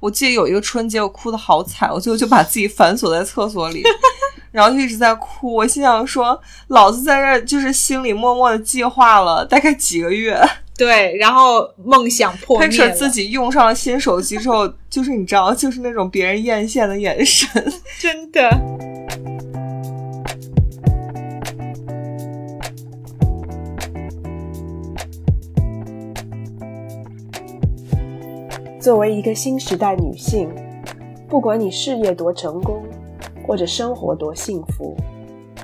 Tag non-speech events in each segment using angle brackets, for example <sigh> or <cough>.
我记得有一个春节，我哭的好惨，我最后就把自己反锁在厕所里，<laughs> 然后就一直在哭。我心想说，老子在这儿就是心里默默的计划了大概几个月，<laughs> 对，然后梦想破灭了，自己用上了新手机之后，就是你知道，就是那种别人艳羡的眼神，<laughs> 真的。作为一个新时代女性，不管你事业多成功，或者生活多幸福，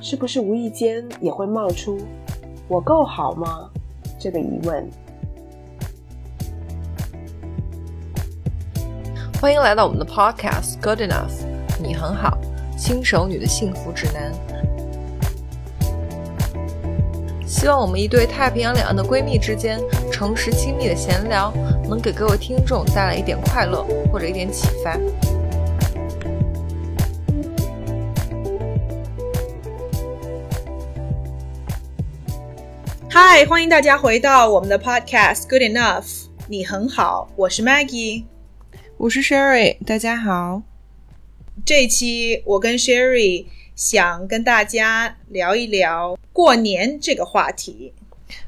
是不是无意间也会冒出“我够好吗”这个疑问？欢迎来到我们的 Podcast Good Enough，你很好，新手女的幸福指南。希望我们一对太平洋两岸的闺蜜之间诚实亲密的闲聊，能给各位听众带来一点快乐或者一点启发。嗨，欢迎大家回到我们的 Podcast Good Enough，你很好，我是 Maggie，我是 Sherry，大家好。这一期我跟 Sherry。想跟大家聊一聊过年这个话题。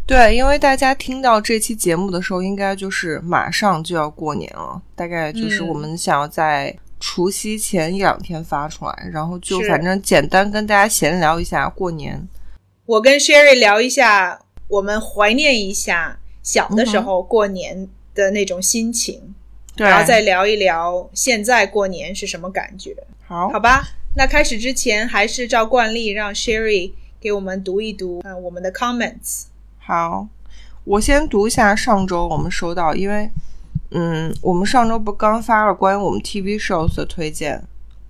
对，因为大家听到这期节目的时候，应该就是马上就要过年了，大概就是我们想要在除夕前一两天发出来，然后就反正简单跟大家闲聊一下过年。我跟 Sherry 聊一下，我们怀念一下小的时候过年的那种心情，然后再聊一聊现在过年是什么感觉。好，好吧。那开始之前，还是照惯例让 Sherry 给我们读一读呃我们的 comments。好，我先读一下上周我们收到，因为嗯，我们上周不刚发了关于我们 TV shows 的推荐，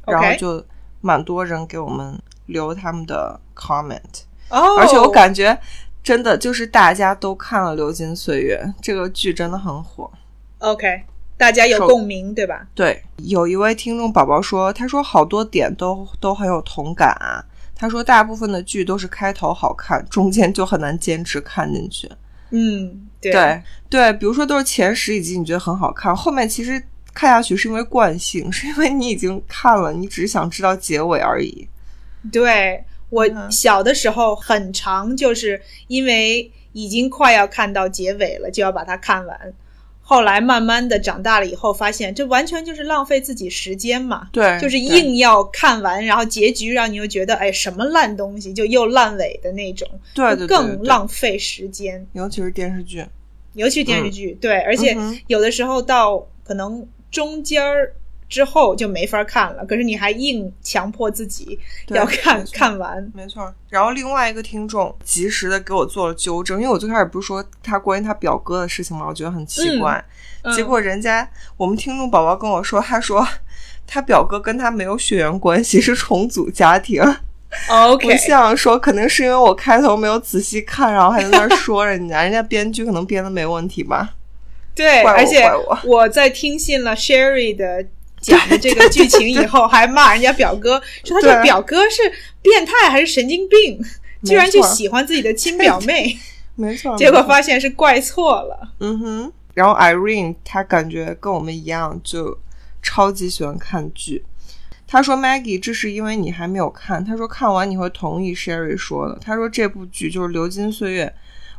然后就蛮多人给我们留他们的 comment。哦，而且我感觉真的就是大家都看了《流金岁月》这个剧，真的很火。OK。大家有共鸣，对吧？对，有一位听众宝宝说，他说好多点都都很有同感啊。他说大部分的剧都是开头好看，中间就很难坚持看进去。嗯，对对，比如说都是前十几集你觉得很好看，后面其实看下去是因为惯性，<laughs> 是因为你已经看了，你只是想知道结尾而已。对我小的时候很长，就是因为已经快要看到结尾了，就要把它看完。后来慢慢的长大了以后，发现这完全就是浪费自己时间嘛。对，就是硬要看完，然后结局让你又觉得，哎，什么烂东西，就又烂尾的那种。对对对，更浪费时间。尤其是电视剧，尤其电视剧，对，而且有的时候到可能中间儿。之后就没法看了，可是你还硬强迫自己要看看完，没错。然后另外一个听众及时的给我做了纠正，因为我最开始不是说他关于他表哥的事情嘛？我觉得很奇怪，结果人家我们听众宝宝跟我说，他说他表哥跟他没有血缘关系，是重组家庭。OK，我想说，可能是因为我开头没有仔细看，然后还在那说人家，人家编剧可能编的没问题吧？对，而且我在听信了 Sherry 的。讲的这个剧情以后，还骂人家表哥，说他这表哥是变态还是神经病，居然去喜欢自己的亲表妹，<laughs> 没错，<laughs> 结果发现是怪错了。嗯哼，然后 Irene 她感觉跟我们一样，就超级喜欢看剧。他说：“Maggie，这是因为你还没有看。他说看完你会同意 Sherry 说的。他说这部剧就是《流金岁月》，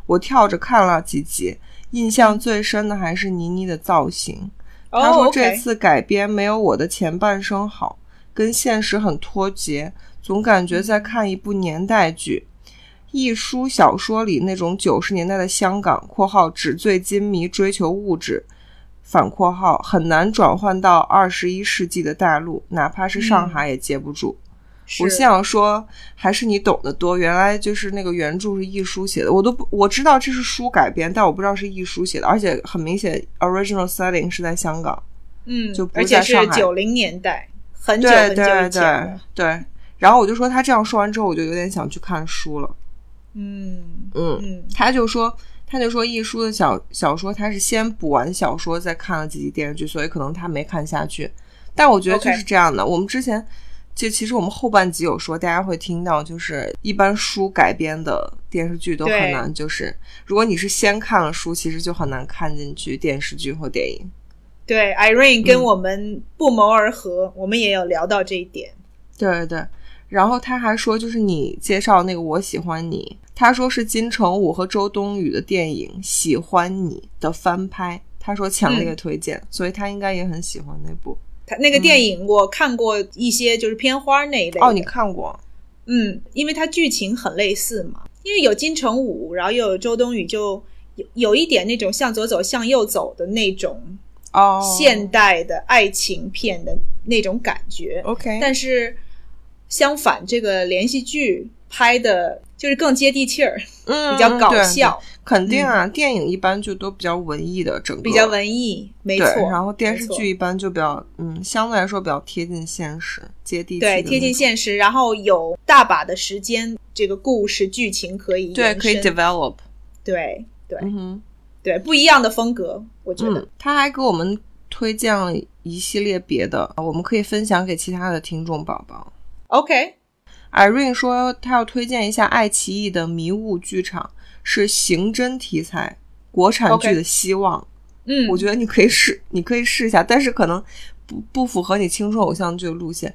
我跳着看了几集，印象最深的还是倪妮的造型。”他说：“这次改编没有我的前半生好，跟现实很脱节，总感觉在看一部年代剧。一书小说里那种九十年代的香港（括号纸醉金迷、追求物质），反括号很难转换到二十一世纪的大陆，哪怕是上海也接不住。”我心想说，还是你懂得多。原来就是那个原著是易书写的，我都不我知道这是书改编，但我不知道是易书写的。而且很明显，original setting 是在香港，嗯，就而且是九零年代，很久很久以前。对，然后我就说他这样说完之后，我就有点想去看书了。嗯嗯，他就说他就说易书的小小说，他是先补完小说再看了几集电视剧，所以可能他没看下去。但我觉得就是这样的，我们之前。就其实我们后半集有说，大家会听到，就是一般书改编的电视剧都很难，就是如果你是先看了书，其实就很难看进去电视剧或电影。对，Irene 跟嗯我们不谋而合，我们也有聊到这一点。对对对，然后他还说，就是你介绍那个《我喜欢你》，他说是金城武和周冬雨的电影《喜欢你》的翻拍，他说强烈推荐，所以他应该也很喜欢那部。他那个电影我看过一些，就是片花那一类。哦，你看过？嗯，因为它剧情很类似嘛，因为有金城武，然后又有周冬雨，就有有一点那种向左走向右走的那种哦，现代的爱情片的那种感觉。OK，但是相反，这个连续剧拍的就是更接地气儿，嗯比较搞对笑，肯定啊，电影一般就都比较文艺的，整个比较文艺，没错。然后电视剧一般就比较嗯，相对来说比较贴近现实，接地气对贴近现实，然后有大把的时间，这个故事剧情可以对，可以 develop。对对嗯哼，对，不一样的风格，我觉得。嗯，他还给我们推荐了一系列别的，我们可以分享给其他的听众宝宝。OK，Irene 说他要推荐一下爱奇艺的《迷雾剧场》，是刑侦题材国产剧的希望。嗯，我觉得你可以试，你可以试一下，但是可能不不符合你青春偶像剧的路线。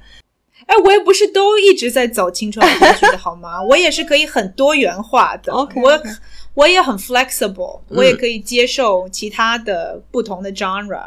哎，我也不是都一直在走青春偶像剧的 <laughs> 好吗？我也是可以很多元化的。OK，我我也很 flexible，、嗯我也可以接受其他的不同的 genre。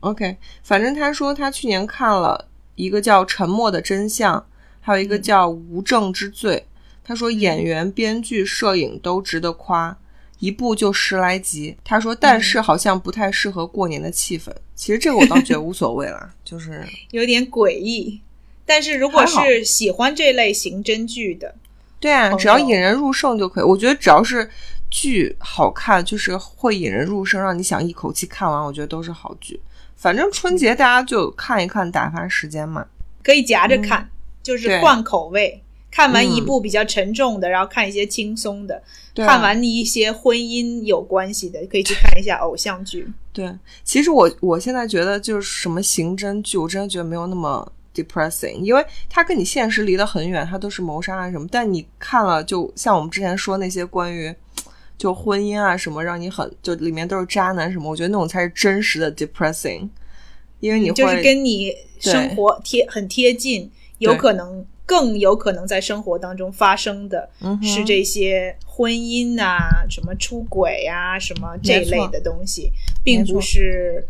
OK，反正他说他去年看了一个叫《沉默的真相》，还有一个叫《无证之罪》。他说演员、编剧、摄影都值得夸，一部就十来集。他说，但是好像不太适合过年的气氛。其实这个我倒觉得无所谓啦，<laughs> 就是有点诡异。但是如果是喜欢这类刑侦剧的，对啊，只要引人入胜就可以。我觉得只要是剧好看，就是会引人入胜，让你想一口气看完，我觉得都是好剧。反正春节大家就看一看，打发时间嘛。可以夹着看，就是换口味。看完一嗯。部比较沉重的，然后看一些轻松的；看完一些婚姻有关系的，可以去看一下偶像剧。对，其实我我现在觉得就是什么刑侦剧，我真的觉得没有那么 depressing，因为它跟你现实离得很远，它都是谋杀案什么，但你看了，就像我们之前说那些关于就婚姻啊什么，让你很就里面都是渣男什么，我觉得那种才是真实的 depressing，因为你会、就是跟你生活贴很贴近，有可能更有可能在生活当中发生的嗯是这些婚姻啊、什么出轨啊、什么这一类的东西，并不是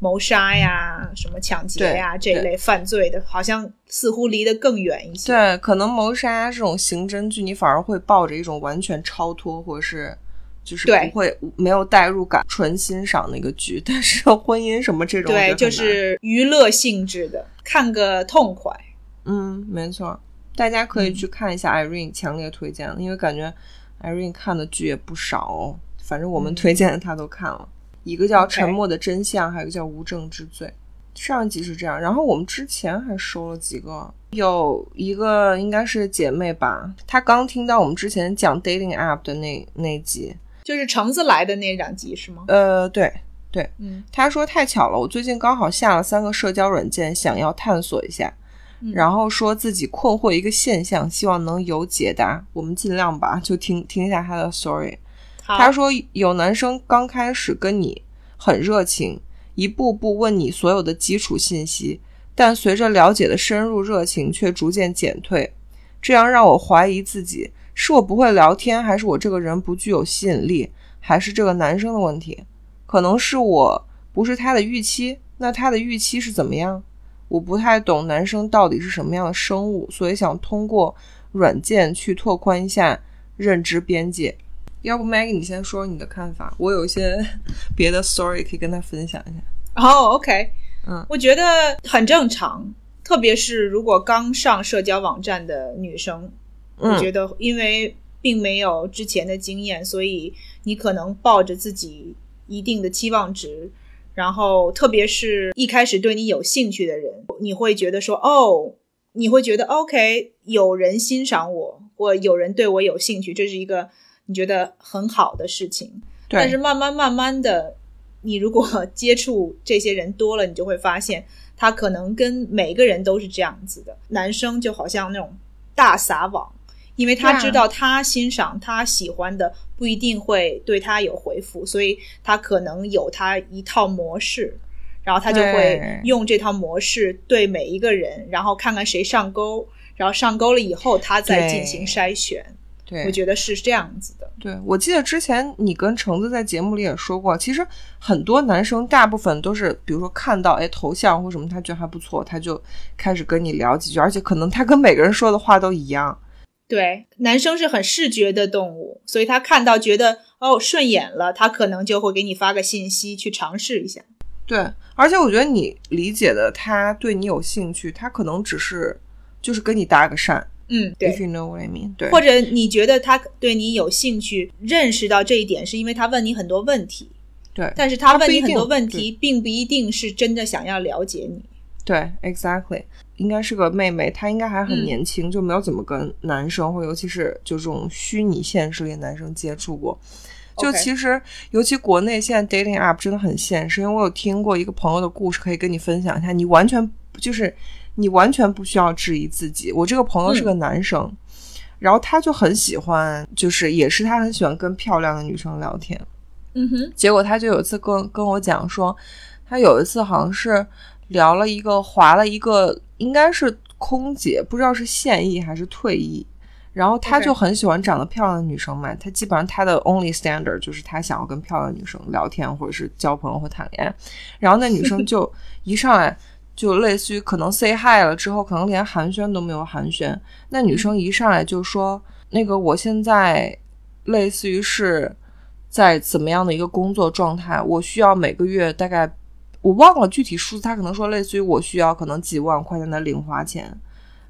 谋杀呀、什么抢劫呀这一类犯罪的，好像似乎离得更远一些。对，可能谋杀这种刑侦剧，你反而会抱着一种完全超脱，或者是就是对不会没有代入感，纯欣赏那个剧。但是婚姻什么这种，对，就是娱乐性质的，看个痛快。嗯，没错，大家可以嗯去看一下 Irene，强烈推荐，因为感觉 Irene 看的剧也不少哦。反正我们嗯推荐的她都看了，一个叫《沉默的真相》，还有一个叫《无证之罪》。上一集是这样，然后我们之前还收了几个，有一个应该是姐妹吧，她刚听到我们之前讲 dating app 的那那集，就是橙子来的那两集是吗？呃，对对，嗯她说太巧了，我最近刚好下了三个社交软件，想要探索一下。嗯然后说自己困惑一个现象，希望能有解答。我们尽量吧，就听听一下他的 story。他说有男生刚开始跟你很热情，一步步问你所有的基础信息，但随着了解的深入，热情却逐渐减退，这样让我怀疑自己是我不会聊天，还是我这个人不具有吸引力，还是这个男生的问题？可能是我不是他的预期，那他的预期是怎么样？我不太懂男生到底是什么样的生物，所以想通过软件去拓宽一下认知边界。要不 Maggie 你先说你的看法，我有一些 <laughs> 别的 story 可以跟他分享一下。哦，OK，嗯我觉得很正常，特别是如果刚上社交网站的女生，我嗯觉得因为并没有之前的经验，所以你可能抱着自己一定的期望值，然后特别是一开始对你有兴趣的人，你会觉得说，哦，你会觉得 OK，有人欣赏我，或有人对我有兴趣，这是一个你觉得很好的事情。对，但是慢慢慢慢的，你如果 <laughs> 接触这些人多了，你就会发现，他可能跟每个人都是这样子的。男生就好像那种大撒网，因为他知道他欣赏、他喜欢的不一定会对他有回复，所以他可能有他一套模式。然后他就会用这套模式对每一个人，然后看看谁上钩，然后上钩了以后，他再进行筛选。对，我觉得是这样子的。对，我记得之前你跟橙子在节目里也说过，其实很多男生大部分都是，比如说看到哎头像或什么，他觉得还不错，他就开始跟你聊几句，而且可能他跟每个人说的话都一样。对，男生是很视觉的动物，所以他看到觉得哦顺眼了，他可能就会给你发个信息去尝试一下。对，而且我觉得你理解的他对你有兴趣，他可能只是就是跟你搭个讪嗯，对，if。you know what I mean。对，或者你觉得他对你有兴趣，认识到这一点，是因为他问你很多问题，对，但是他问你很多问题，并不一定是真的想要了解你。对，exactly，应该是个妹妹，她应该还很嗯年轻，就没有怎么跟男生或尤其是就这种虚拟现实里的男生接触过。就其实，尤其国内现在 dating app 真的很现实，因为我有听过一个朋友的故事，可以跟你分享一下。你完全就是你完全不需要质疑自己。我这个朋友是个男生，然后他就很喜欢，就是也是他很喜欢跟漂亮的女生聊天。嗯哼，结果他就有一次跟跟我讲说，他有一次好像是聊了一个划了一个应该是空姐，不知道是现役还是退役。然后他就很喜欢长得漂亮的女生嘛，他基本上他的 only standard 就是他想要跟漂亮的女生聊天，或者是交朋友或谈恋爱。然后那女生 <laughs> 就一上来就类似于可能 say hi 了之后，可能连寒暄都没有寒暄。那女生一上来就说：“那个我现在类似于是在怎么样的一个工作状态，我需要每个月大概我忘了具体数字，他可能说类似于我需要可能几万块钱的零花钱。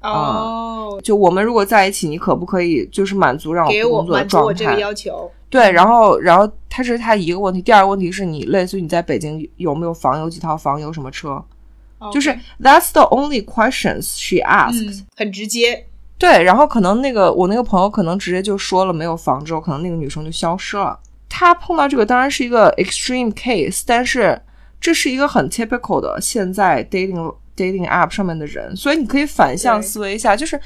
哦，就我们如果在一起，你可不可以就是满足让我工作的满足我状态？这个要求。对，然后然后他这是他一个问题，第二个问题是你类似于你在北京有没有房，有几套房，有什么车？就是 that's the only questions she asked、嗯，很直接。对，然后可能那个我那个朋友可能直接就说了没有房之后，可能那个女生就消失了。他碰到这个当然是一个 extreme case，但是这是一个很 typical 的现在 dating dating app 上面的人，所以你可以反向思维一下，就是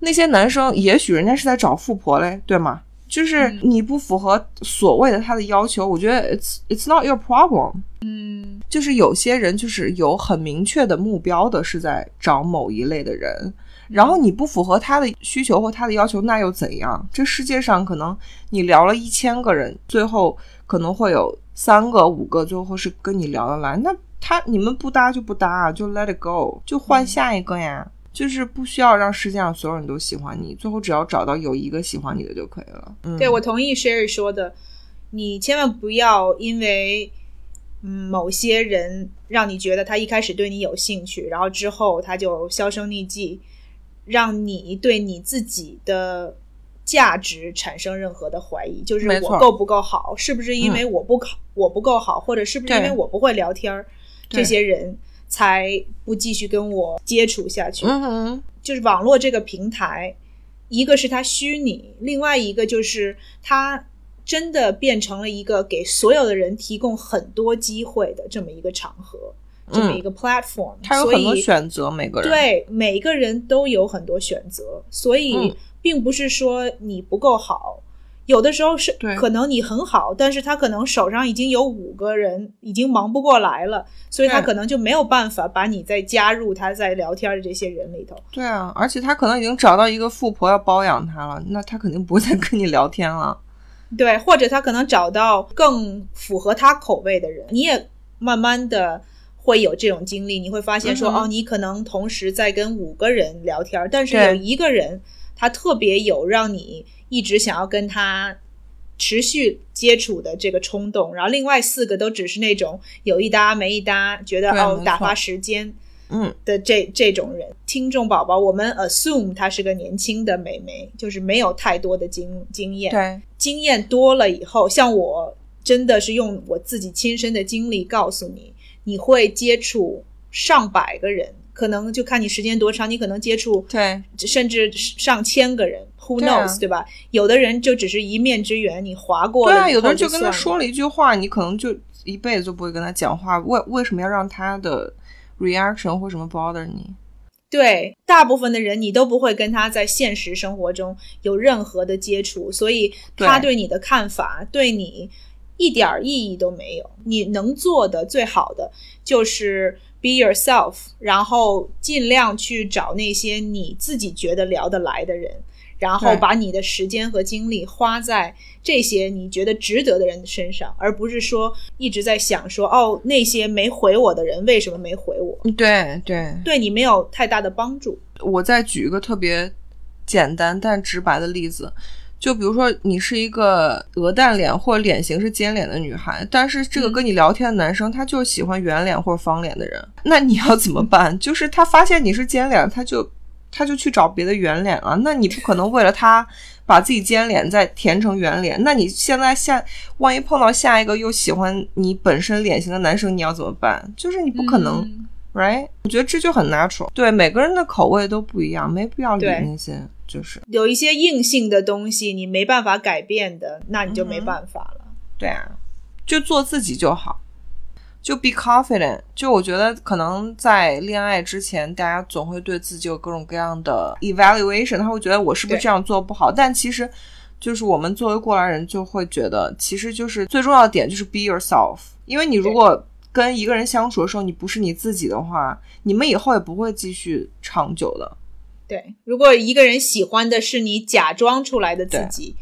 那些男生也许人家是在找富婆嘞，对吗？就是嗯你不符合所谓的他的要求，我觉得 it's it's not your problem。嗯就是有些人就是有很明确的目标的，是在找某一类的人，然后你不符合他的需求或他的要求，那又怎样？这世界上可能你聊了一千个人，最后可能会有三个、五个最后是跟你聊得来，那他你们不搭就不搭，就 let it go，就换下一个呀。就是不需要让世界上所有人都喜欢你，最后只要找到有一个喜欢你的就可以了。嗯，对，我同意 Sherry 说的，你千万不要因为嗯某些人让你觉得他一开始对你有兴趣，然后之后他就销声匿迹，让你对你自己的价值产生任何的怀疑，就是我够不够好，是不是因为我不考、我不够好，或者是不是因为我不会聊天儿，这些人才不继续跟我接触下去。就是网络这个平台，一个是它虚拟，另外一个就是它真的变成了一个给所有的人提供很多机会的这么一个场合，这么一个 platform，、他有很多选择，每个人。对每个人都有很多选择，所以嗯并不是说你不够好。有的时候是可能你很好，但是他可能手上已经有五个人，已经忙不过来了，所以他可能就没有办法把你再加入他在聊天的这些人里头。对啊，而且他可能已经找到一个富婆要包养他了，那他肯定不会再跟你聊天了。对，或者他可能找到更符合他口味的人，你也慢慢的会有这种经历，你会发现说，嗯哦，你可能同时在跟五个人聊天，但是有一个人他特别有让你一直想要跟他持续接触的这个冲动，然后另外四个都只是那种有一搭没一搭，觉得哦打发时间。嗯，的这这种人，听众宝宝，我们 assume 她是个年轻的美眉，就是没有太多的经经验，对，经验多了以后，像我真的是用我自己亲身的经历告诉你，你会接触上百个人，可能就看你时间多长，你可能接触对，甚至上千个人，Who 对啊 knows，对吧？有的人就只是一面之缘，你划过对啊，有的人就跟他说了一句话，你可能就一辈子都不会跟他讲话。为为什么要让他的 reaction 或什么 bother 你？对，大部分的人你都不会跟他在现实生活中有任何的接触，所以他对对你的看法，对你一点儿意义都没有。你能做的最好的就是 be yourself，然后尽量去找那些你自己觉得聊得来的人，然后把你的时间和精力花在这些你觉得值得的人身上，而不是说一直在想说哦那些没回我的人为什么没回我，对对，对你没有太大的帮助。我再举一个特别简单但直白的例子，就比如说你是一个鹅蛋脸或者脸型是尖脸的女孩，但是这个跟你聊天的男生他就是喜欢圆脸或者方脸的人，那你要怎么办？就是他发现你是尖脸，他就他就去找别的圆脸了，那你不可能为了他。把自己尖脸再填成圆脸，那你现在下万一碰到下一个又喜欢你本身脸型的男生，你要怎么办？就是你不可能、嗯 right？我觉得这就很 natural。对，每个人的口味都不一样，没必要理对那些。就是有一些硬性的东西你没办法改变的，那你就没办法了。对啊，就做自己就好，就 be confident。就我觉得可能在恋爱之前，大家总会对自己有各种各样的 evaluation，他会觉得我是不是这样做不好，但其实。就是我们作为过来人，就会觉得其实就是最重要的点就是 be yourself，因为你如果跟一个人相处的时候，你不是你自己的话，你们以后也不会继续长久的。对，如果一个人喜欢的是你假装出来的自己，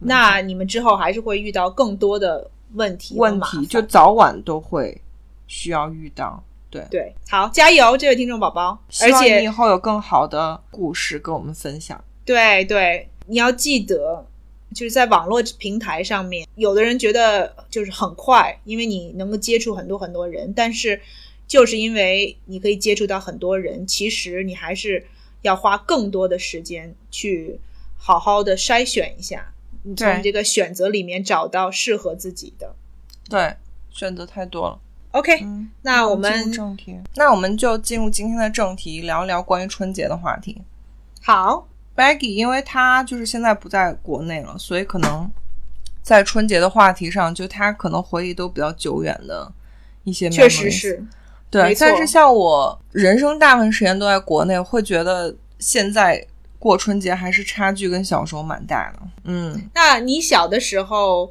那你们之后还是会遇到更多的问题问题就早晚都会需要遇到。对，对，好，加油，这位听众宝宝，而希望你以后有更好的故事跟我们分享。对对，你要记得。就是在网络平台上面，有的人觉得就是很快，因为你能够接触很多很多人，但是就是因为你可以接触到很多人，其实你还是要花更多的时间去好好的筛选一下，你从这个选择里面找到适合自己的。对，选择太多了。OK，、嗯，那我们正题，那我们就进入今天的正题，聊一聊关于春节的话题。好，Baggy，因为他就是现在不在国内了，所以可能在春节的话题上，就他可能回忆都比较久远的一些。确实是，对，但是像我人生大部分时间都在国内，会觉得现在过春节还是差距跟小时候蛮大的。嗯，那你小的时候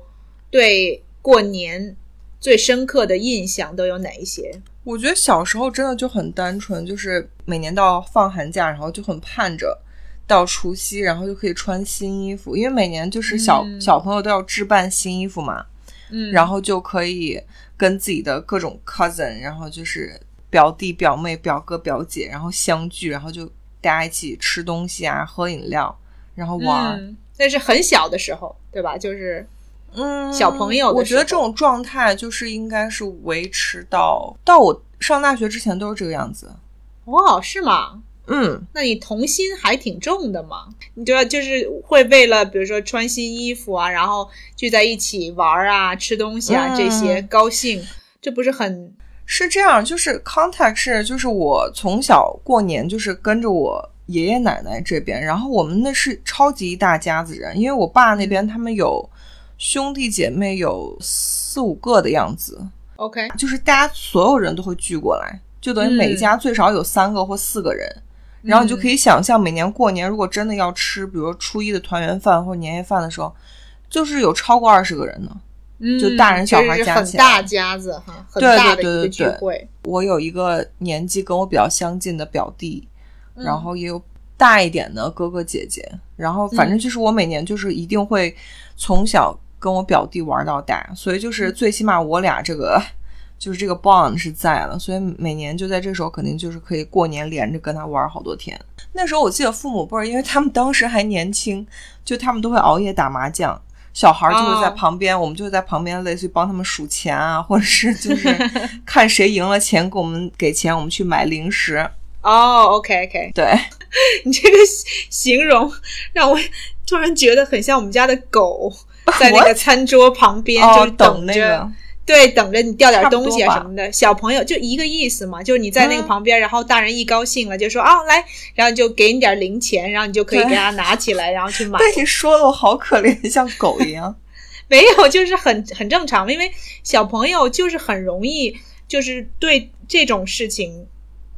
对过年最深刻的印象都有哪一些？我觉得小时候真的就很单纯，就是每年到放寒假，然后就很盼着到除夕，然后就可以穿新衣服，因为每年就是小、嗯小朋友都要置办新衣服嘛，嗯，然后就可以跟自己的各种 cousin，然后就是表弟、表妹、表哥、表姐，然后相聚，然后就大家一起吃东西啊，喝饮料，然后玩那是很小的时候，对吧？就是嗯，小朋友的我觉得这种状态就是应该是维持到到我上大学之前都是这个样子。哦，是吗？嗯，那你童心还挺重的嘛？你觉得就是会为了比如说穿新衣服啊，然后聚在一起玩啊、吃东西啊、嗯这些高兴，这不是很是这样，就是 contact 是就是我从小过年就是跟着我爷爷奶奶这边，然后我们那是超级一大家子人，因为我爸那边他们有兄弟姐妹有四五个的样子，OK？就是大家所有人都会聚过来，就等于每一家最少有三个或四个人。然后你就可以想象，每年过年如果真的要吃，比如说初一的团圆饭或者年夜饭的时候，就是有超过二十个人呢。嗯，就大人小孩加起来很大家子哈，很对大的一个对对对对聚会。我有一个年纪跟我比较相近的表弟，嗯然后也有大一点的哥哥姐姐，然后反正嗯就是我每年就是一定会从小跟我表弟玩到大，所以嗯就是最起码我俩这个就是这个 bond 是在了，所以每年就在这时候肯定就是可以过年连着跟他玩好多天。那时候我记得父母辈儿，因为他们当时还年轻，就他们都会熬夜打麻将。小孩儿就会在哦旁边我们就会在旁边，类似于帮他们数钱啊，或者是就是 <laughs> 看谁赢了钱，给我们给钱，我们去买零食。哦，OK OK，对，你这个形容让我突然觉得很像我们家的狗，<laughs> 在那个餐桌旁边，哦就是，等那着，个，对，等着你掉点东西啊什么的。小朋友就一个意思嘛，就是你在那个嗯旁边，然后大人一高兴了就说啊来，然后就给你点零钱，然后你就可以给他拿起来，然后去买。被你说的我好可怜，像狗一样。<laughs> 没有，就是很很正常，因为小朋友就是很容易，就是对这种事情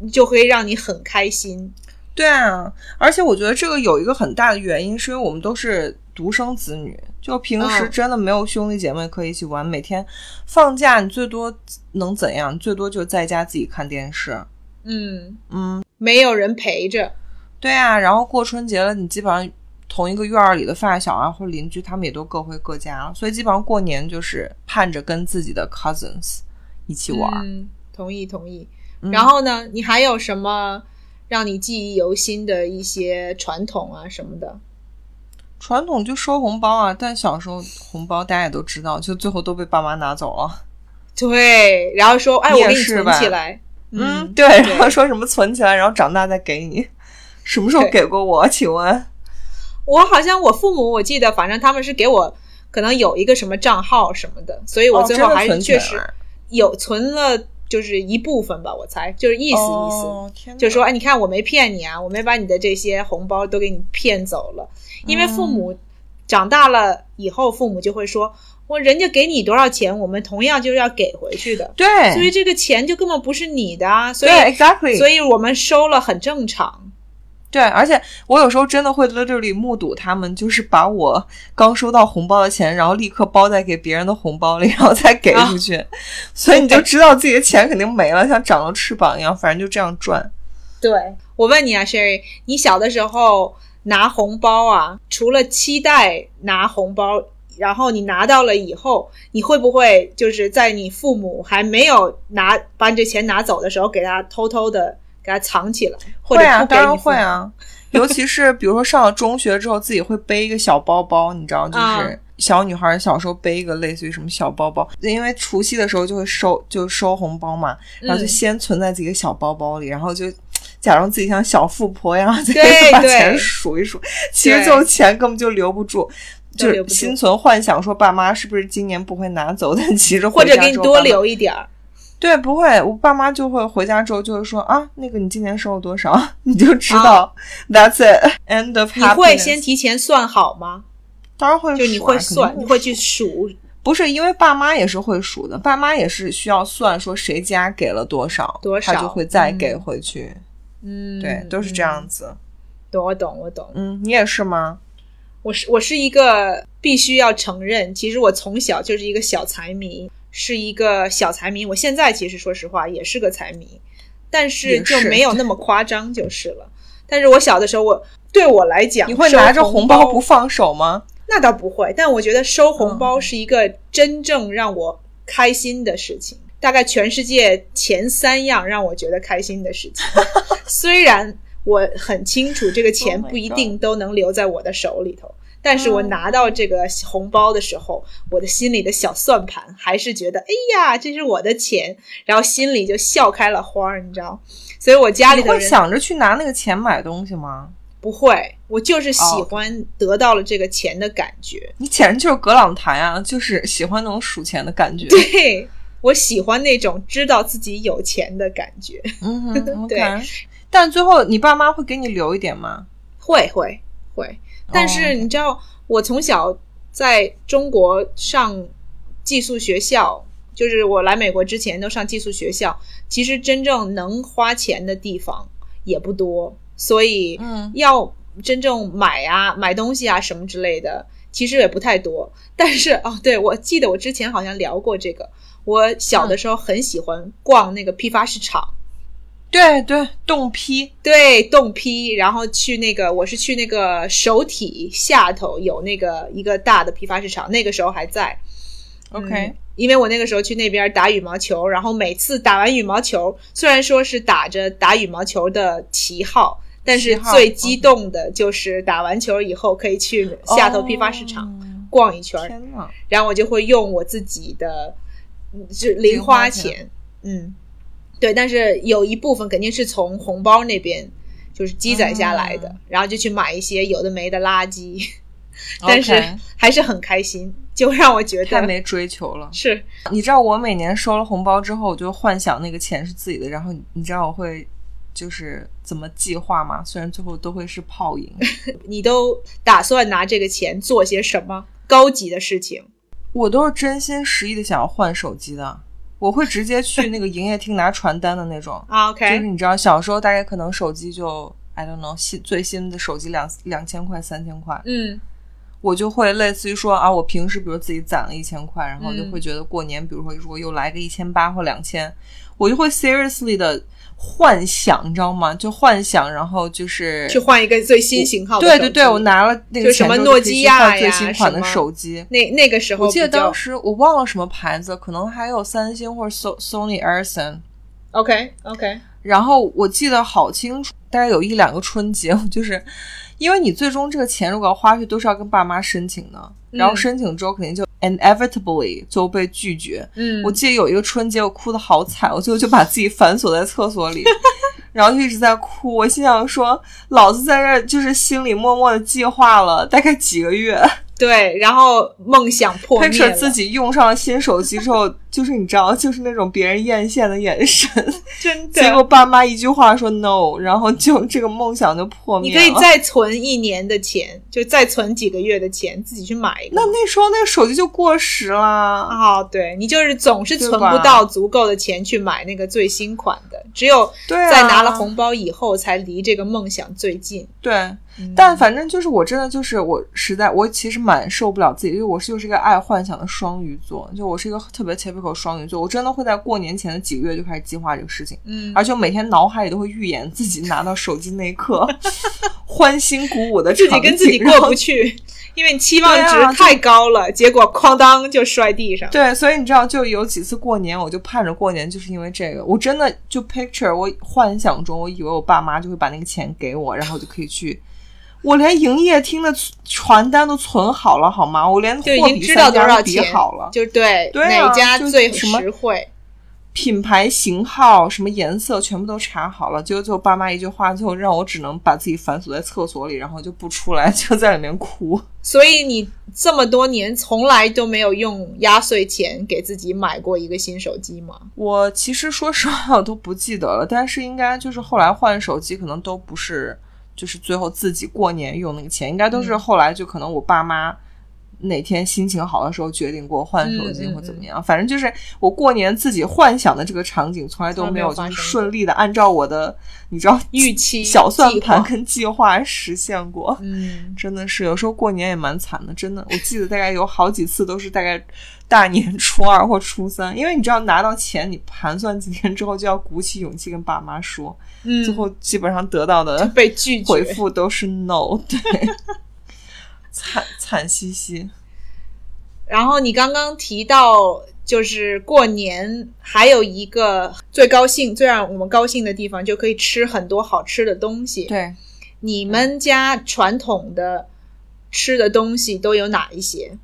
就会让你很开心。对啊，而且我觉得这个有一个很大的原因，是因为我们都是独生子女，就平时嗯真的没有兄弟姐妹可以一起玩，每天放假你最多能怎样？最多就在家自己看电视。嗯，嗯，没有人陪着，对啊，然后过春节了，你基本上同一个院儿里的发小啊或者邻居，他们也都各回各家了，所以基本上过年就是盼着跟自己的 cousins 一起玩。嗯，同意同意。嗯然后呢，你还有什么让你记忆犹新的一些传统啊什么的？传统就收红包啊，但小时候红包大家也都知道，就最后都被爸妈拿走了。对，然后说，哎，我给你存起来。嗯，对，然后说什么存起来，然后长大再给你。什么时候给过我？请问？我好像我父母，我记得，反正他们是给我可能有一个什么账号什么的，所以我哦最后还是确实有存了，就是一部分吧，我猜，就是意思意思。哦、就说，哎，你看我没骗你啊，我没把你的这些红包都给你骗走了。因为父嗯母长大了以后，父母就会说，我人家给你多少钱，我们同样就是要给回去的。对，所以这个钱就根本不是你的啊，所以，exactly，所以我们收了很正常。对，而且我有时候真的会 literally 目睹他们，就是把我刚收到红包的钱，然后立刻包在给别人的红包里，然后再给出去，所以你就知道自己的钱肯定没了，像长了翅膀一样，反正就这样赚。对我问你啊，Sherry，你小的时候拿红包啊，除了期待拿红包，然后你拿到了以后，你会不会就是在你父母还没有拿把你这钱拿走的时候，给他偷偷的给他藏起来，或者会啊，当然。会啊。尤其是比如说上了中学之后，自己会背一个小包包，你知道，就是啊小女孩小时候背一个类似于什么小包包，因为除夕的时候就会收就收红包嘛，然后就嗯先存在自己的小包包里，然后就假装自己像小富婆一样，<laughs> 就对对把钱数一数，其实最后钱根本就留不住。就是心存幻想，说爸妈是不是今年不会拿走？但其实或者给你多留一点儿，对，不会，我爸妈就会回家之后就会说啊，那个你今年收了多少，<laughs> 你就知道、That's it <laughs> end of 啊你会先提前算好吗？当然会就你会算，你会去数数，不是因为爸妈也是会数的，爸妈也是需要算说谁家给了多少，多少他就会再给嗯回去。嗯，对，都是这样子。懂，我懂，我懂。嗯，你也是吗？我是我是一个必须要承认，其实我从小就是一个小财迷，是一个小财迷。我现在其实说实话也是个财迷，但是就没有那么 <laughs> 夸张就是了。但是我小的时候，我对我来讲，你会拿着红包不放手吗？<laughs> 那倒不会，但我觉得收红包嗯是一个真正让我开心的事情。大概全世界前三样让我觉得开心的事情，<laughs> 虽然我很清楚这个钱 Oh 不一定都能留在我的手里头，但是我嗯拿到这个红包的时候，我的心里的小算盘还是觉得，哎呀，这是我的钱，然后心里就笑开了花儿，你知道？所以我家里会的人想着去拿那个钱买东西吗？不会，我就是喜哦欢得到了这个钱的感觉。你简直就是葛朗台啊，就是喜欢那种数钱的感觉。对我喜欢那种知道自己有钱的感觉，<laughs> 对。但最后你爸妈会给你留一点吗？会会会。但是你知道，我从小在中国上寄宿学校，就是我来美国之前都上寄宿学校，其实真正能花钱的地方也不多，所以嗯要真正买啊买东西啊什么之类的，其实也不太多。但是哦，对我记得我之前好像聊过这个，我小的时候很喜欢逛那个批发市场。对对，冻批。对，冻批，然后去那个，我是去那个首体下头有那个一个大的批发市场，那个时候还在。OK，、嗯因为我那个时候去那边打羽毛球，然后每次打完羽毛球，虽然说是打着打羽毛球的旗号，但是最激动的就是打完球以后可以去下头批发市场哦逛一圈儿，天哪！然后我就会用我自己的嗯是零花钱，嗯，对，但是有一部分肯定是从红包那边就是积攒下来的，嗯然后就去买一些有的没的垃圾，<laughs> 但是还是很开心，就让我觉得太没追求了。是你知道我每年收了红包之后，我就幻想那个钱是自己的，然后你知道我会就是怎么计划吗？虽然最后都会是泡影。<laughs> 你都打算拿这个钱做些什么高级的事情？我都是真心实意的想要换手机的，我会直接去那个营业厅拿传单的那种。<laughs> 啊就是你知道，小时候大概可能手机就 I don't know 新最新的手机两两千块三千块，嗯，我就会类似于说啊，我平时比如自己攒了一千块，然后就嗯会觉得过年，比如说如果又来个一千八或两千，我就会 seriously 的幻想，你知道吗？就幻想，然后就是去换一个最新型号的对对对，我拿了那个就什么诺基亚最新款的手机。那那个时候我记得当时我忘了什么牌子，可能还有三星或者 So Sony Ericsson。OK OK，然后我记得好清楚，大概有一两个春节，我就是因为你最终这个钱如果要花去，都是要跟爸妈申请的，然后嗯申请之后肯定就 inevitably 就被拒绝。嗯，我记得有一个春节，我哭的好惨，我最后就把自己反锁在厕所里，<laughs> 然后就一直在哭。我心想说，老子在这儿就是心里默默的计划了大概几个月对，然后梦想破灭，picture，自己用上了新手机之后，就是你知道，就是那种别人艳羡的眼神。<laughs> 真的结果。爸妈一句话说 no，然后就这个梦想就破灭了。你可以再存一年的钱，就再存几个月的钱，自己去买一个。那那时候那个手机就过时了。哦，对你就是总是存不到足够的钱去买那个最新款的，只有在拿了红包以后，才离这个梦想最近。对，嗯但反正就是我真的就是我实在我其实蛮受不了自己，因为我是就是一个爱幻想的双鱼座，就我是一个特别 typical 双鱼座，我真的会在过年前的几个月就开始计划这个事情，嗯，而且我每天脑海里都会预演自己拿到手机那一刻 <laughs> 欢欣鼓舞的自己跟自己过不去，因为你期望值太高了，结果哐当就摔地上。对，所以你知道，就有几次过年，我就盼着过年，就是因为这个，我真的就 picture 我幻想中，我以为我爸妈就会把那个钱给我，然后我就可以去。我连营业厅的传单都存好了，好吗？我连货比知道多三家少钱好了，就对对啊哪家就最实惠。品牌、型号、什么颜色全部都查好了。结果最后爸妈一句话，最后让我只能把自己反锁在厕所里，然后就不出来，就在里面哭。所以你这么多年从来都没有用压岁钱给自己买过一个新手机吗？我其实说实话，我都不记得了，但是应该就是后来换手机，可能都不是，就是最后自己过年用那个钱，应该都是嗯后来就可能我爸妈哪天心情好的时候决定给我换手机或怎么样，反正就是我过年自己幻想的这个场景，从来都没没有就是顺利的按照我的你知道预期 <laughs> 小算盘跟计划实现过。嗯，<laughs> 真的是，有时候过年也蛮惨的，真的。我记得大概有好几次都是大概大年初二或初三，<laughs> 因为你知道拿到钱，你盘算几天之后就要鼓起勇气跟爸妈说，嗯最后基本上得到的被拒绝回复都是 no，对，<laughs> 惨惨兮兮。然后你刚刚提到，就是过年还有一个最高兴、最让我们高兴的地方，就可以吃很多好吃的东西。，对，你们家传统的吃的东西都有哪一些？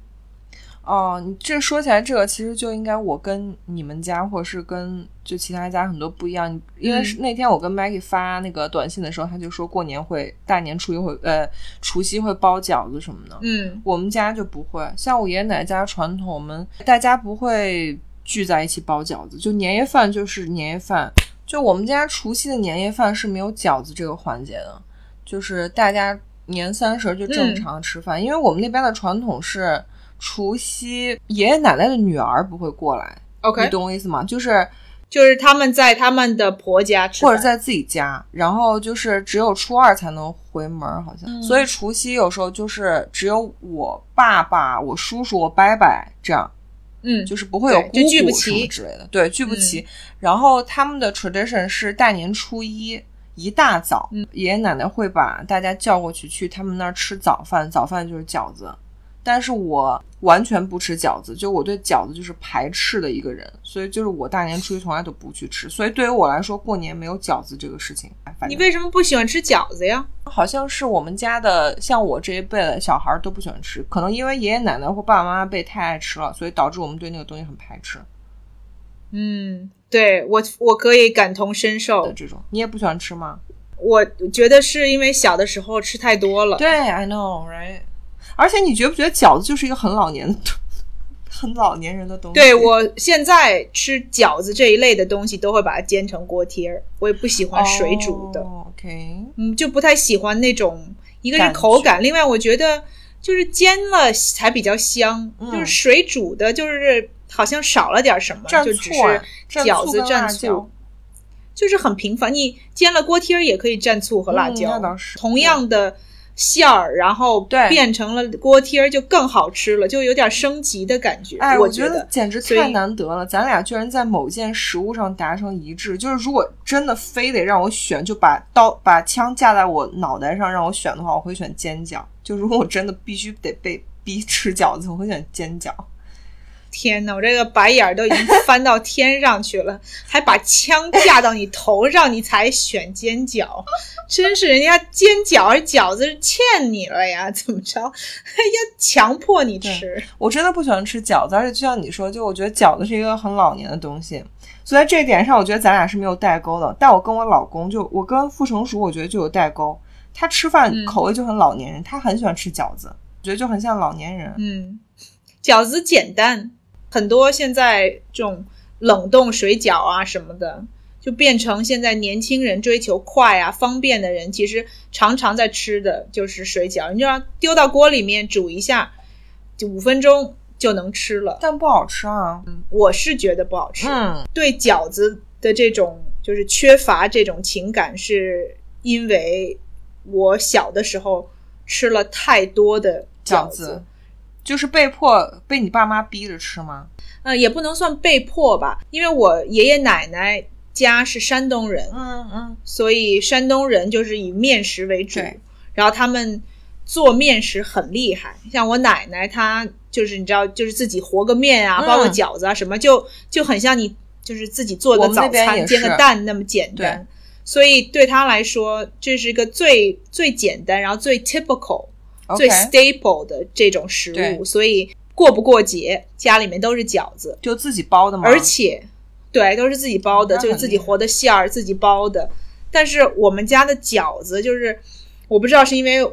哦，你这说起来，这个其实就应该我跟你们家，或者是跟就其他家很多不一样。因为是那天我跟 Maggie 发那个短信的时候，他就说过年会大年初一会呃除夕会包饺子什么的。嗯我们家就不会，像我爷爷奶奶家传统，我们大家不会聚在一起包饺子，就年夜饭就是年夜饭。就我们家除夕的年夜饭是没有饺子这个环节的，就是大家年三十就正常吃饭，因为我们那边的传统是除夕爷爷奶奶的女儿不会过来，OK，你懂我意思吗？就是就是他们在他们的婆家吃，或者在自己家，然后就是只有初二才能回门儿，好像。嗯所以除夕有时候就是只有我爸爸、我叔叔、我伯伯这样，嗯，就是不会有姑对就聚不姑什么齐之类的，对，聚不齐。然后他们的 tradition 是大年初一一大早，嗯爷爷奶奶会把大家叫过去，去他们那儿吃早饭，早饭就是饺子。但是我完全不吃饺子，就我对饺子就是排斥的一个人，所以就是我大年初一从来都不去吃，所以对于我来说，过年没有饺子这个事情。你为什么不喜欢吃饺子呀？好像是我们家的，像我这一辈的小孩儿都不喜欢吃，可能因为爷爷奶奶或爸爸妈妈辈太爱吃了，所以导致我们对那个东西很排斥嗯，对我我可以感同身受的，这种。你也不喜欢吃吗？我觉得是因为小的时候吃太多了。对，I know, right？而且你觉不觉得饺子就是一个很老年、<laughs> 很老年人的东西？对我现在吃饺子这一类的东西，都会把它煎成锅贴儿，我也不喜欢水煮的，哦 OK，嗯，就不太喜欢那种，一个是口感，另外我觉得就是煎了才比较香，嗯。就是水煮的，就是好像少了点什么，蘸就只是饺子蘸醋。就是很平凡，你煎了锅贴儿也可以蘸醋和辣嗯椒，同样的馅儿，然后对变成了锅贴儿，就更好吃了，就有点升级的感觉。哎，我觉得简直太难得了，咱俩居然在某件食物上达成一致。就是如果真的非得让我选，就把刀把枪架在我脑袋上让我选的话，我会选煎饺。就如果我真的必须得被逼吃饺子，我会选煎饺。天呐，我这个白眼儿都已经翻到天上去了，还把枪架到你头上，你才选煎饺，真是人家煎饺饺子是欠你了呀？怎么着？要强迫你吃？我真的不喜欢吃饺子，而且就像你说，就我觉得饺子是一个很老年的东西，所以在这一点上，我觉得咱俩是没有代沟的。但我跟我老公，就我跟傅成熟，我觉得就有代沟。他吃饭口味就很老年人，他很喜欢吃饺子，我觉得就很像老年人。嗯，饺子简单。很多现在这种冷冻水饺啊什么的，就变成现在年轻人追求快啊、方便的人，其实常常在吃的就是水饺。你就让丢到锅里面煮一下，就五分钟就能吃了。但不好吃啊，嗯我是觉得不好吃。嗯，对饺子的这种就是缺乏这种情感，是因为我小的时候吃了太多的饺子。就是被迫被你爸妈逼着吃吗？呃，也不能算被迫吧，因为我爷爷奶奶家是山东人，嗯嗯，所以山东人就是以面食为主，然后他们做面食很厉害。像我奶奶，她就是你知道，就是自己和个面啊，包个饺子啊，什么就就很像你就是自己做个早餐，煎个蛋那么简单。所以对他来说，这是一个最最简单，然后最 typical。最 staple 的这种食物，所以过不过节，家里面都是饺子，就自己包的吗？而且，对，都是自己包的，就是自己和的馅儿，自己包的。但是我们家的饺子，就是我不知道是因为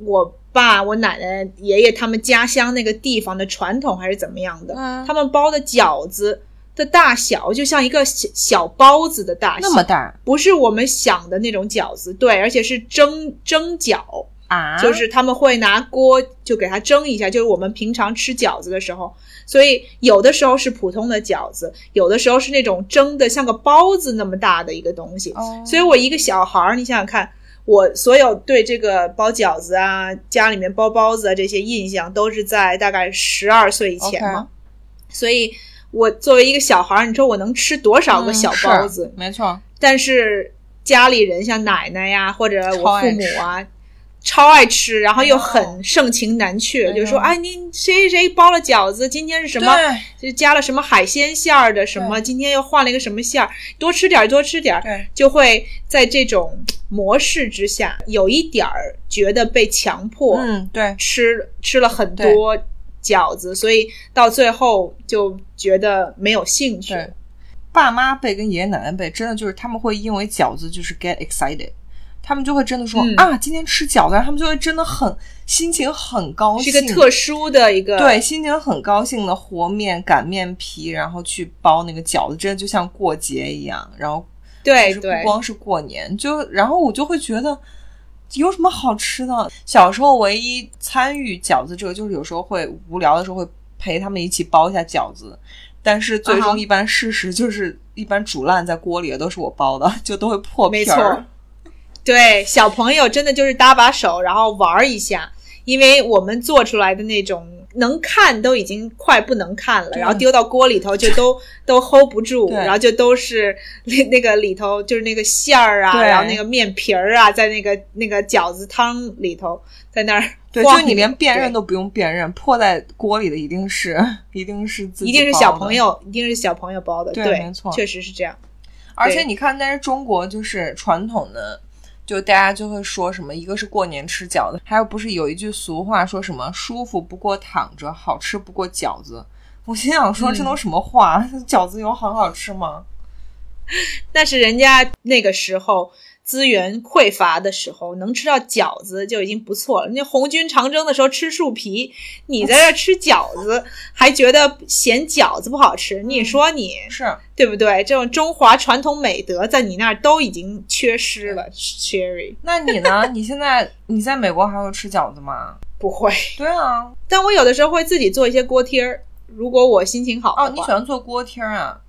我爸、我奶奶、爷爷他们家乡那个地方的传统，还是怎么样的，他们包的饺子的大小就像一个小小包子的大小，那么大，不是我们想的那种饺子，对，而且是蒸蒸饺。啊，就是他们会拿锅就给它蒸一下，就是我们平常吃饺子的时候，所以有的时候是普通的饺子，有的时候是那种蒸的像个包子那么大的一个东西。哦，所以我一个小孩儿，你想想看，我所有对这个包饺子啊、家里面包包子啊这些印象，都是在大概十二岁以前嘛。所以，我作为一个小孩儿，你说我能吃多少个小包子？没错。但是家里人像奶奶呀，或者我父母啊。超爱吃，然后又很盛情难却，就说：“哎，你谁谁包了饺子？今天是什么？就加了什么海鲜馅儿的？什么？今天又换了一个什么馅儿？多吃点，多吃点。”就会在这种模式之下，有一点儿觉得被强迫，嗯，对，吃吃了很多饺子，所以到最后就觉得没有兴趣。爸妈辈跟爷爷奶奶辈，真的就是他们会因为饺子就是 get excited。他们就会真的说啊，今天吃饺子，他们就会真的很心情很高兴，是个特殊的一个对，心情很高兴的和面擀面皮，然后去包那个饺子，真的就像过节一样。然后对对，不光是过年，就然后我就会觉得有什么好吃的。小时候唯一参与饺子这个，就是有时候会无聊的时候会陪他们一起包一下饺子，但是最终一般事实就是一般煮烂在锅里的都是我包的，就都会破皮儿。对，小朋友真的就是搭把手，然后玩一下，因为我们做出来的那种能看都已经快不能看了，然后丢到锅里头就都 <laughs> 都 hold 不住，然后就都是那个里头就是那个馅儿啊，然后那个面皮儿啊，在那个那个饺子汤里头，在那儿，对，就你连辨认都不用辨认，破在锅里的一定是 <laughs> 一定是自己，一定是小朋友，一定是小朋友包的，对，没错，确实是这样。而且你看，但是中国就是传统的。就大家就会说什么，一个是过年吃饺子，还有不是有一句俗话说什么“舒服不过躺着，好吃不过饺子”。我心想说，这都什么话？<laughs> 饺子有很好吃吗？但是人家那个时候。资源匮乏的时候，能吃到饺子就已经不错了。那红军长征的时候吃树皮，你在这吃饺子，还觉得嫌饺子不好吃？你说你是对不对？这种中华传统美德在你那儿都已经缺失了，Cherry。那你呢？<laughs> 你现在你在美国还会吃饺子吗？不会。对啊，但我有的时候会自己做一些锅贴儿。如果我心情好哦，你喜欢做锅贴儿啊？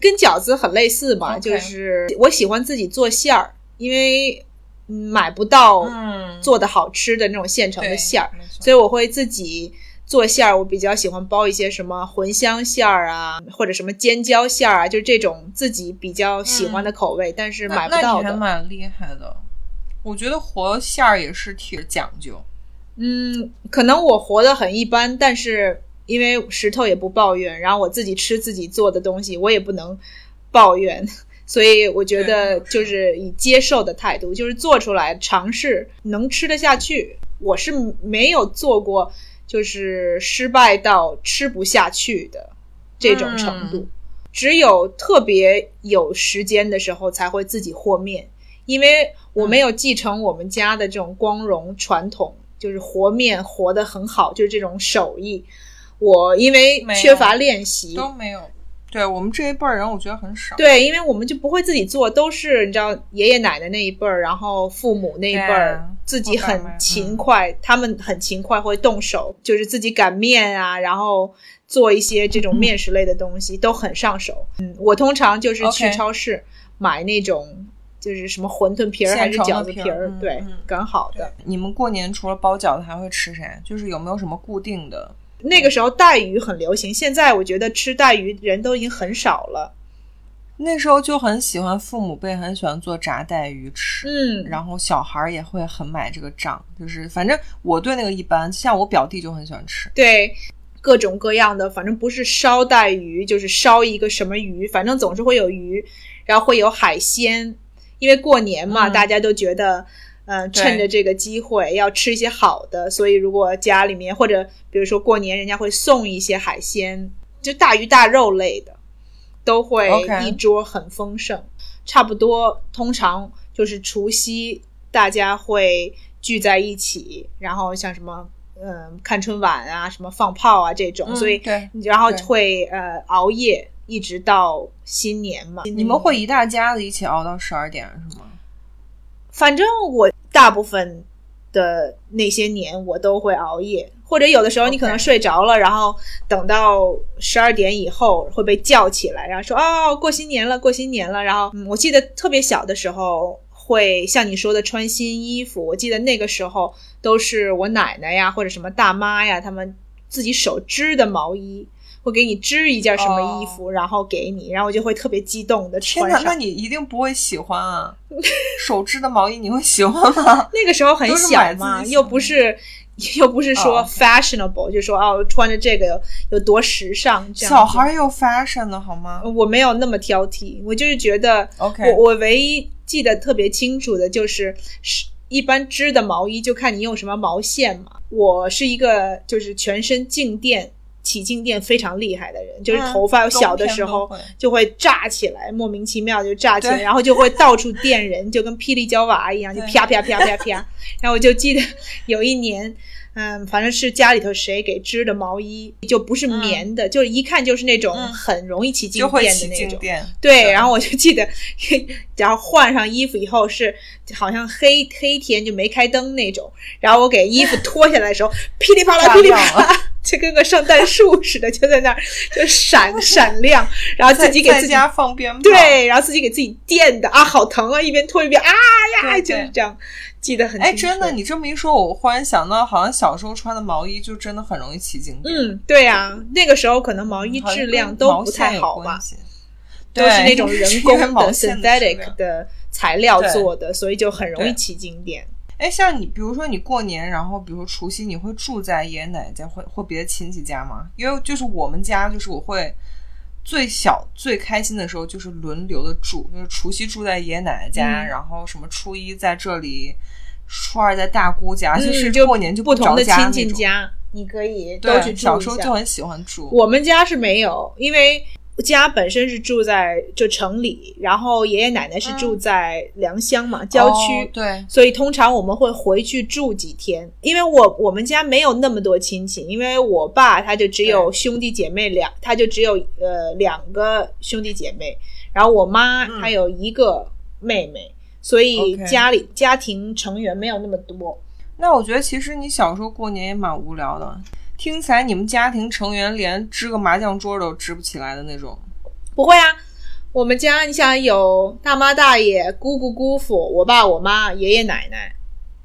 跟饺子很类似嘛，就是我喜欢自己做馅儿。因为嗯买不到嗯做的好吃的那种现成的馅儿，所以我会自己做馅儿。我比较喜欢包一些什么茴香馅儿啊，或者什么尖椒馅儿啊，就是这种自己比较喜欢的口味，但是买不到那你还的。蛮厉害的。我觉得和馅儿也是挺讲究。嗯，可能我活得很一般，但是因为石头也不抱怨，然后我自己吃自己做的东西，我也不能抱怨，所以我觉得就是以接受的态度，就是做出来尝试能吃得下去。我是没有做过就是失败到吃不下去的这种程度，只有特别有时间的时候才会自己和面，因为我没有继承我们家的这种光荣传统，就是和面和得很好，就是这种手艺。我因为缺乏练习，都没有。对我们这一辈儿人，我觉得很少。对，因为我们就不会自己做，都是你知道爷爷奶奶那一辈儿，然后父母那一辈儿自己很勤快，他们很勤快，会动手，就是自己擀面啊，然后做一些这种面食类的东西，都很上手。嗯，我通常就是去超市买那种。就是什么馄饨皮儿还是饺子皮儿，对嗯，擀好的。你们过年除了包饺子还会吃啥？就是有没有什么固定的？那个时候带鱼很流行，现在我觉得吃带鱼人都已经很少了。那时候就很喜欢，父母辈很喜欢做炸带鱼吃。嗯，然后小孩儿也会很买这个账，就是反正我对那个一般，像我表弟就很喜欢吃。对，各种各样的，反正不是烧带鱼，就是烧一个什么鱼，反正总是会有鱼，然后会有海鲜，因为过年嘛，嗯大家都觉得。嗯，趁着这个机会要吃一些好的，所以如果家里面或者比如说过年，人家会送一些海鲜，就大鱼大肉类的，都会一桌很丰盛。差不多，通常就是除夕大家会聚在一起，然后像什么嗯看春晚啊，什么放炮啊这种，嗯所以对然后会呃熬夜一直到新年嘛。你们会一大家子一起熬到十二点是吗？反正我大部分的那些年我都会熬夜，或者有的时候你可能睡着了然后等到十二点以后会被叫起来，然后说哦过新年了，过新年了。然后、我记得特别小的时候会像你说的穿新衣服，我记得那个时候都是我奶奶呀或者什么大妈呀他们自己手织的毛衣。会给你织一件什么衣服然后给你，然后我就会特别激动的天哪，穿上。那你一定不会喜欢啊！<laughs> 手织的毛衣你会喜欢吗？<laughs> 那个时候很小嘛，又不是 <laughs> 又不是说哦 fashionable，、就说哦穿着这个有有多时尚这样。小孩儿也有 fashion 的好吗我没有那么挑剔，我就是觉得？OK，我我唯一记得特别清楚的就是是。一般织的毛衣就看你用什么毛线嘛。我是一个就是全身静电、起静电非常厉害的人，就是嗯头发小的时候就会炸起来，莫名其妙就炸起来，然后就会到处电人，<laughs> 就跟霹雳娇娃一样，就啪啪啪啪啪。<laughs> 然后我就记得有一年，嗯，反正是家里头谁给织的毛衣，就不是棉的，就是一看就是那种嗯。很容易起静电的那种。对，然后我就记得，<laughs> 然后换上衣服以后是好像黑黑天就没开灯那种，然后我给衣服脱下来的时候，噼里啪啦炸噼里啪啦，就跟个圣诞树似的，就在那儿就闪 <laughs> 闪亮，然后自己给自家放鞭炮，对，然后自己给自己电的啊，好疼啊！一边脱一边啊呀，对就是这样，记得很哎，清楚。真的，你这么一说，我忽然想到，好像小时候穿的毛衣就真的很容易起静电，嗯，对呀、那个时候可能毛衣质量都不太好吧，都是那种人工的 synthetic 的材料做的，所以就很容易起静电。哎，像你，比如说你过年，然后比如说除夕，你会住在爷爷奶奶家，或或别的亲戚家吗？因为就是我们家，就是我会最小最开心的时候，就是轮流的住，就是除夕住在爷爷奶奶家，嗯然后什么初一在这里，初二在大姑家，就是过年就不同着的亲。戚家，你可以都去对，小时候就很喜欢住。我们家是没有，因为家本身是住在就城里，然后爷爷奶奶是住在良乡嘛，郊区。对，所以通常我们会回去住几天，因为我我们家没有那么多亲戚，因为我爸他就只有兄弟姐妹两，他就只有呃两个兄弟姐妹，然后我妈嗯。她有一个妹妹，所以家里家庭成员没有那么多。那我觉得其实你小时候过年也蛮无聊的，听起来你们家庭成员连支个麻将桌都支不起来的那种。不会啊，我们家你想有大妈大爷、姑姑姑父、我爸我妈、爷爷奶奶，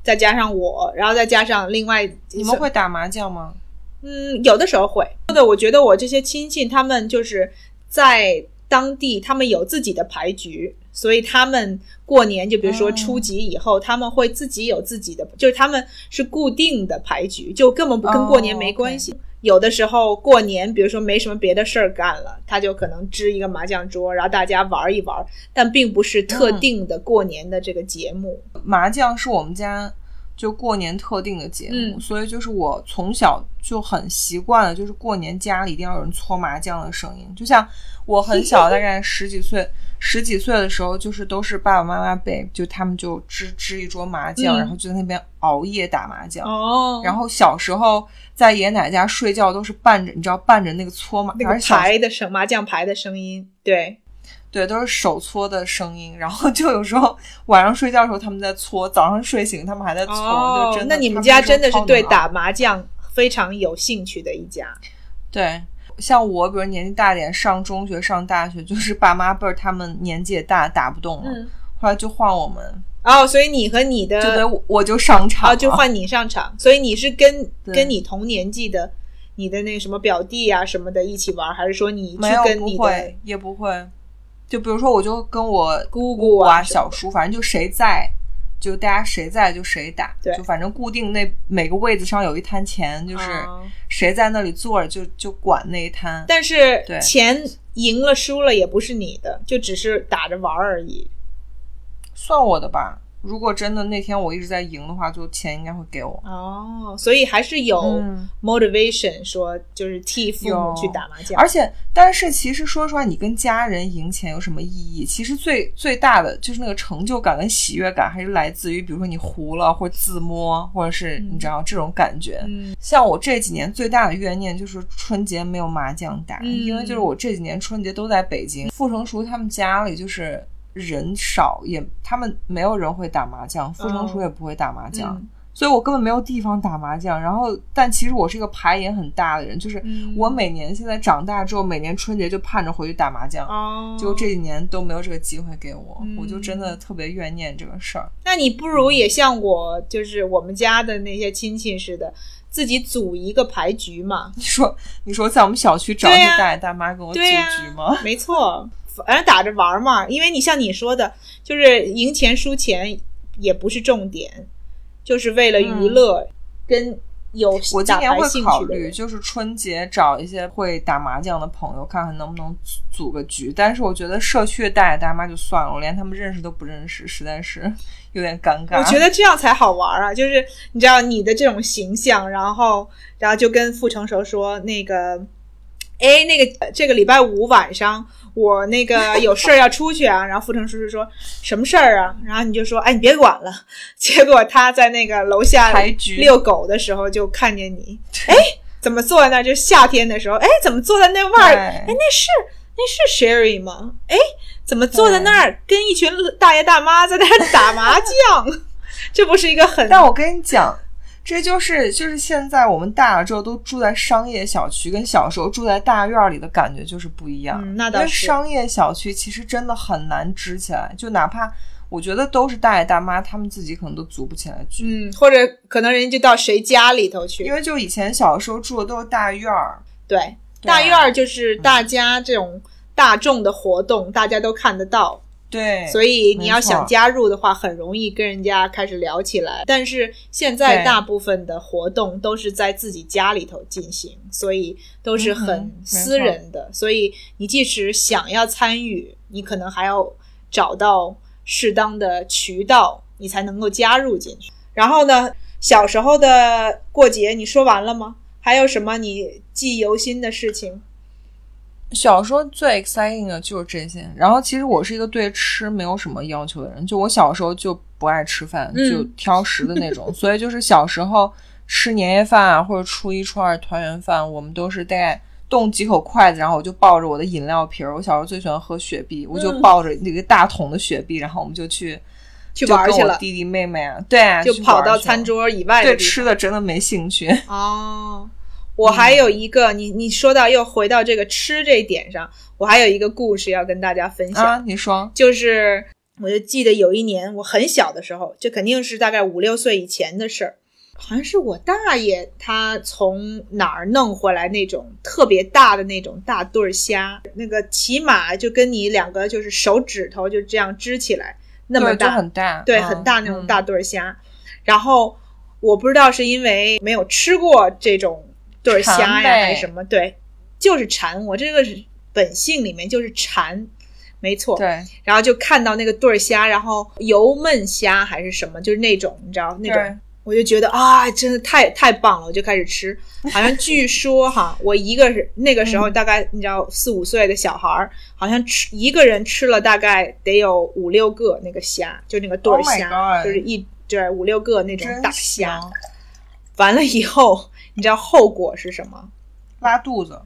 再加上我，然后再加上另外你们会打麻将吗？嗯，有的时候会。的，我觉得我这些亲戚他们就是在当地，他们有自己的牌局，所以他们过年就比如说初几以后，他们会自己有自己的，就是他们是固定的牌局，就根本不跟过年没关系。有的时候过年，比如说没什么别的事儿干了，他就可能支一个麻将桌，然后大家玩一玩，但并不是特定的过年的这个节目。麻将是我们家就过年特定的节目，所以就是我从小就很习惯了，就是过年家里一定要有人搓麻将的声音。就像我很小，<laughs> 大概十几岁、十几岁的时候，就是都是爸爸妈妈辈，就他们就支支一桌麻将，然后就在那边熬夜打麻将。哦，然后小时候。在爷爷奶奶家睡觉都是伴着，你知道伴着那个搓麻那个牌的声，麻将牌的声音，对，对，都是手搓的声音。然后就有时候晚上睡觉的时候他们在搓，早上睡醒他们还在搓。哦，那你们家真的是对打麻将非常有兴趣的一家。对，像我，比如年纪大点，上中学、上大学，就是爸妈辈儿，他们年纪也大，打不动了，后来就换我们。哦，所以你和你的就得我就上场，就换你上场。所以你是跟跟你同年纪的，你的那什么表弟啊什么的一起玩，还是说你去跟你的也不会？就比如说，我就跟我姑姑啊、小叔，反正就谁在，就大家谁在就谁打。就反正固定那每个位子上有一摊钱，就是谁在那里坐着就就管那一摊。但是钱赢了输了也不是你的，就只是打着玩而已。算我的吧。如果真的那天我一直在赢的话，就钱应该会给我。哦，所以还是有 motivation，说就是替父母去打麻将。而且，但是其实说实话，你跟家人赢钱有什么意义？其实最最大的就是那个成就感跟喜悦感，还是来自于比如说你胡了，或者自摸，或者是你知道这种感觉。像我这几年最大的怨念就是春节没有麻将打，因为就是我这几年春节都在北京，傅成熟他们家里就是。人少也，他们没有人会打麻将，傅成熟也不会打麻将，所以我根本没有地方打麻将。然后，但其实我是一个牌瘾很大的人，就是我每年现在长大之后，每年春节就盼着回去打麻将，就这几年都没有这个机会给我，我就真的特别怨念这个事儿。那你不如也像我，就是我们家的那些亲戚似的，自己组一个牌局嘛。你说，你说在我们小区找一些大爷大妈跟我组局吗？<laughs> 没错。反正打着玩嘛，因为你像你说的，就是赢钱输钱也不是重点，就是为了娱乐跟有我今年会考虑，就是春节找一些会打麻将的朋友，看看能不能组个局。但是我觉得社区的大爷大妈就算了，我连他们认识都不认识，实在是有点尴尬。我觉得这样才好玩啊！就是你知道你的这种形象，然后然后就跟傅成熟说那个，哎，那个这个礼拜五晚上。我那个有事儿要出去啊，<laughs> 然后傅成叔叔说什么事儿啊？然后你就说，哎，你别管了。<laughs> 结果他在那个楼下遛狗的时候就看见你，<laughs> 哎，怎么坐在那儿？就夏天的时候，哎，怎么坐在那外儿？哎，那是那是 Sherry 吗？哎，怎么坐在那儿跟一群大爷大妈在那儿打麻将？这不是一个很……但我跟你讲。这就是就是现在我们大了之后都住在商业小区，跟小时候住在大院里的感觉就是不一样。那倒是，商业小区其实真的很难支起来，就哪怕我觉得都是大爷大妈，他们自己可能都组不起来局。嗯，或者可能人家就到谁家里头去。因为就以前小时候住的都是大院儿，对，大院儿就是大家这种大众的活动，大家都看得到。对，所以你要想加入的话，很容易跟人家开始聊起来。但是现在大部分的活动都是在自己家里头进行，所以都是很私人的。所以你即使想要参与，你可能还要找到适当的渠道，你才能够加入进去。然后呢，小时候的过节你说完了吗？还有什么你记忆犹新的事情？小时候最 exciting 的就是这些，然后其实我是一个对吃没有什么要求的人，就我小时候就不爱吃饭，就挑食的那种，所以就是小时候吃年夜饭啊，或者初一、初二团圆饭，我们都是大概动几口筷子，然后我就抱着我的饮料瓶儿，我小时候最喜欢喝雪碧，我就抱着那个大桶的雪碧，然后我们就去去玩去了，弟弟妹妹啊，对啊，就跑到餐桌以外，对吃的真的没兴趣。哦。我还有一个，你你说到又回到这个吃这一点上，我还有一个故事要跟大家分享。啊，你说，就是我就记得有一年我很小的时候，这肯定是大概五六岁以前的事儿，好像是我大爷他从哪儿弄回来那种特别大的那种大对儿虾，那个起码就跟你两个就是手指头就这样支起来那么大，很大，对，嗯很大那种嗯大对儿虾。然后我不知道是因为没有吃过这种对虾呀，还是什么，对，就是馋。我这个是本性里面就是馋，没错。对，然后就看到那个对虾，然后油焖虾还是什么，就是那种你知道那种，我就觉得啊，真的太太棒了，我就开始吃。好像据说哈，我一个是那个时嗯候大概你知道四五岁的小孩儿，好像吃一个人吃了大概得有五六个那个虾，就那个对儿 Oh 虾就是一对五六个那种大虾。完了以后，你知道后果是什么？拉肚子，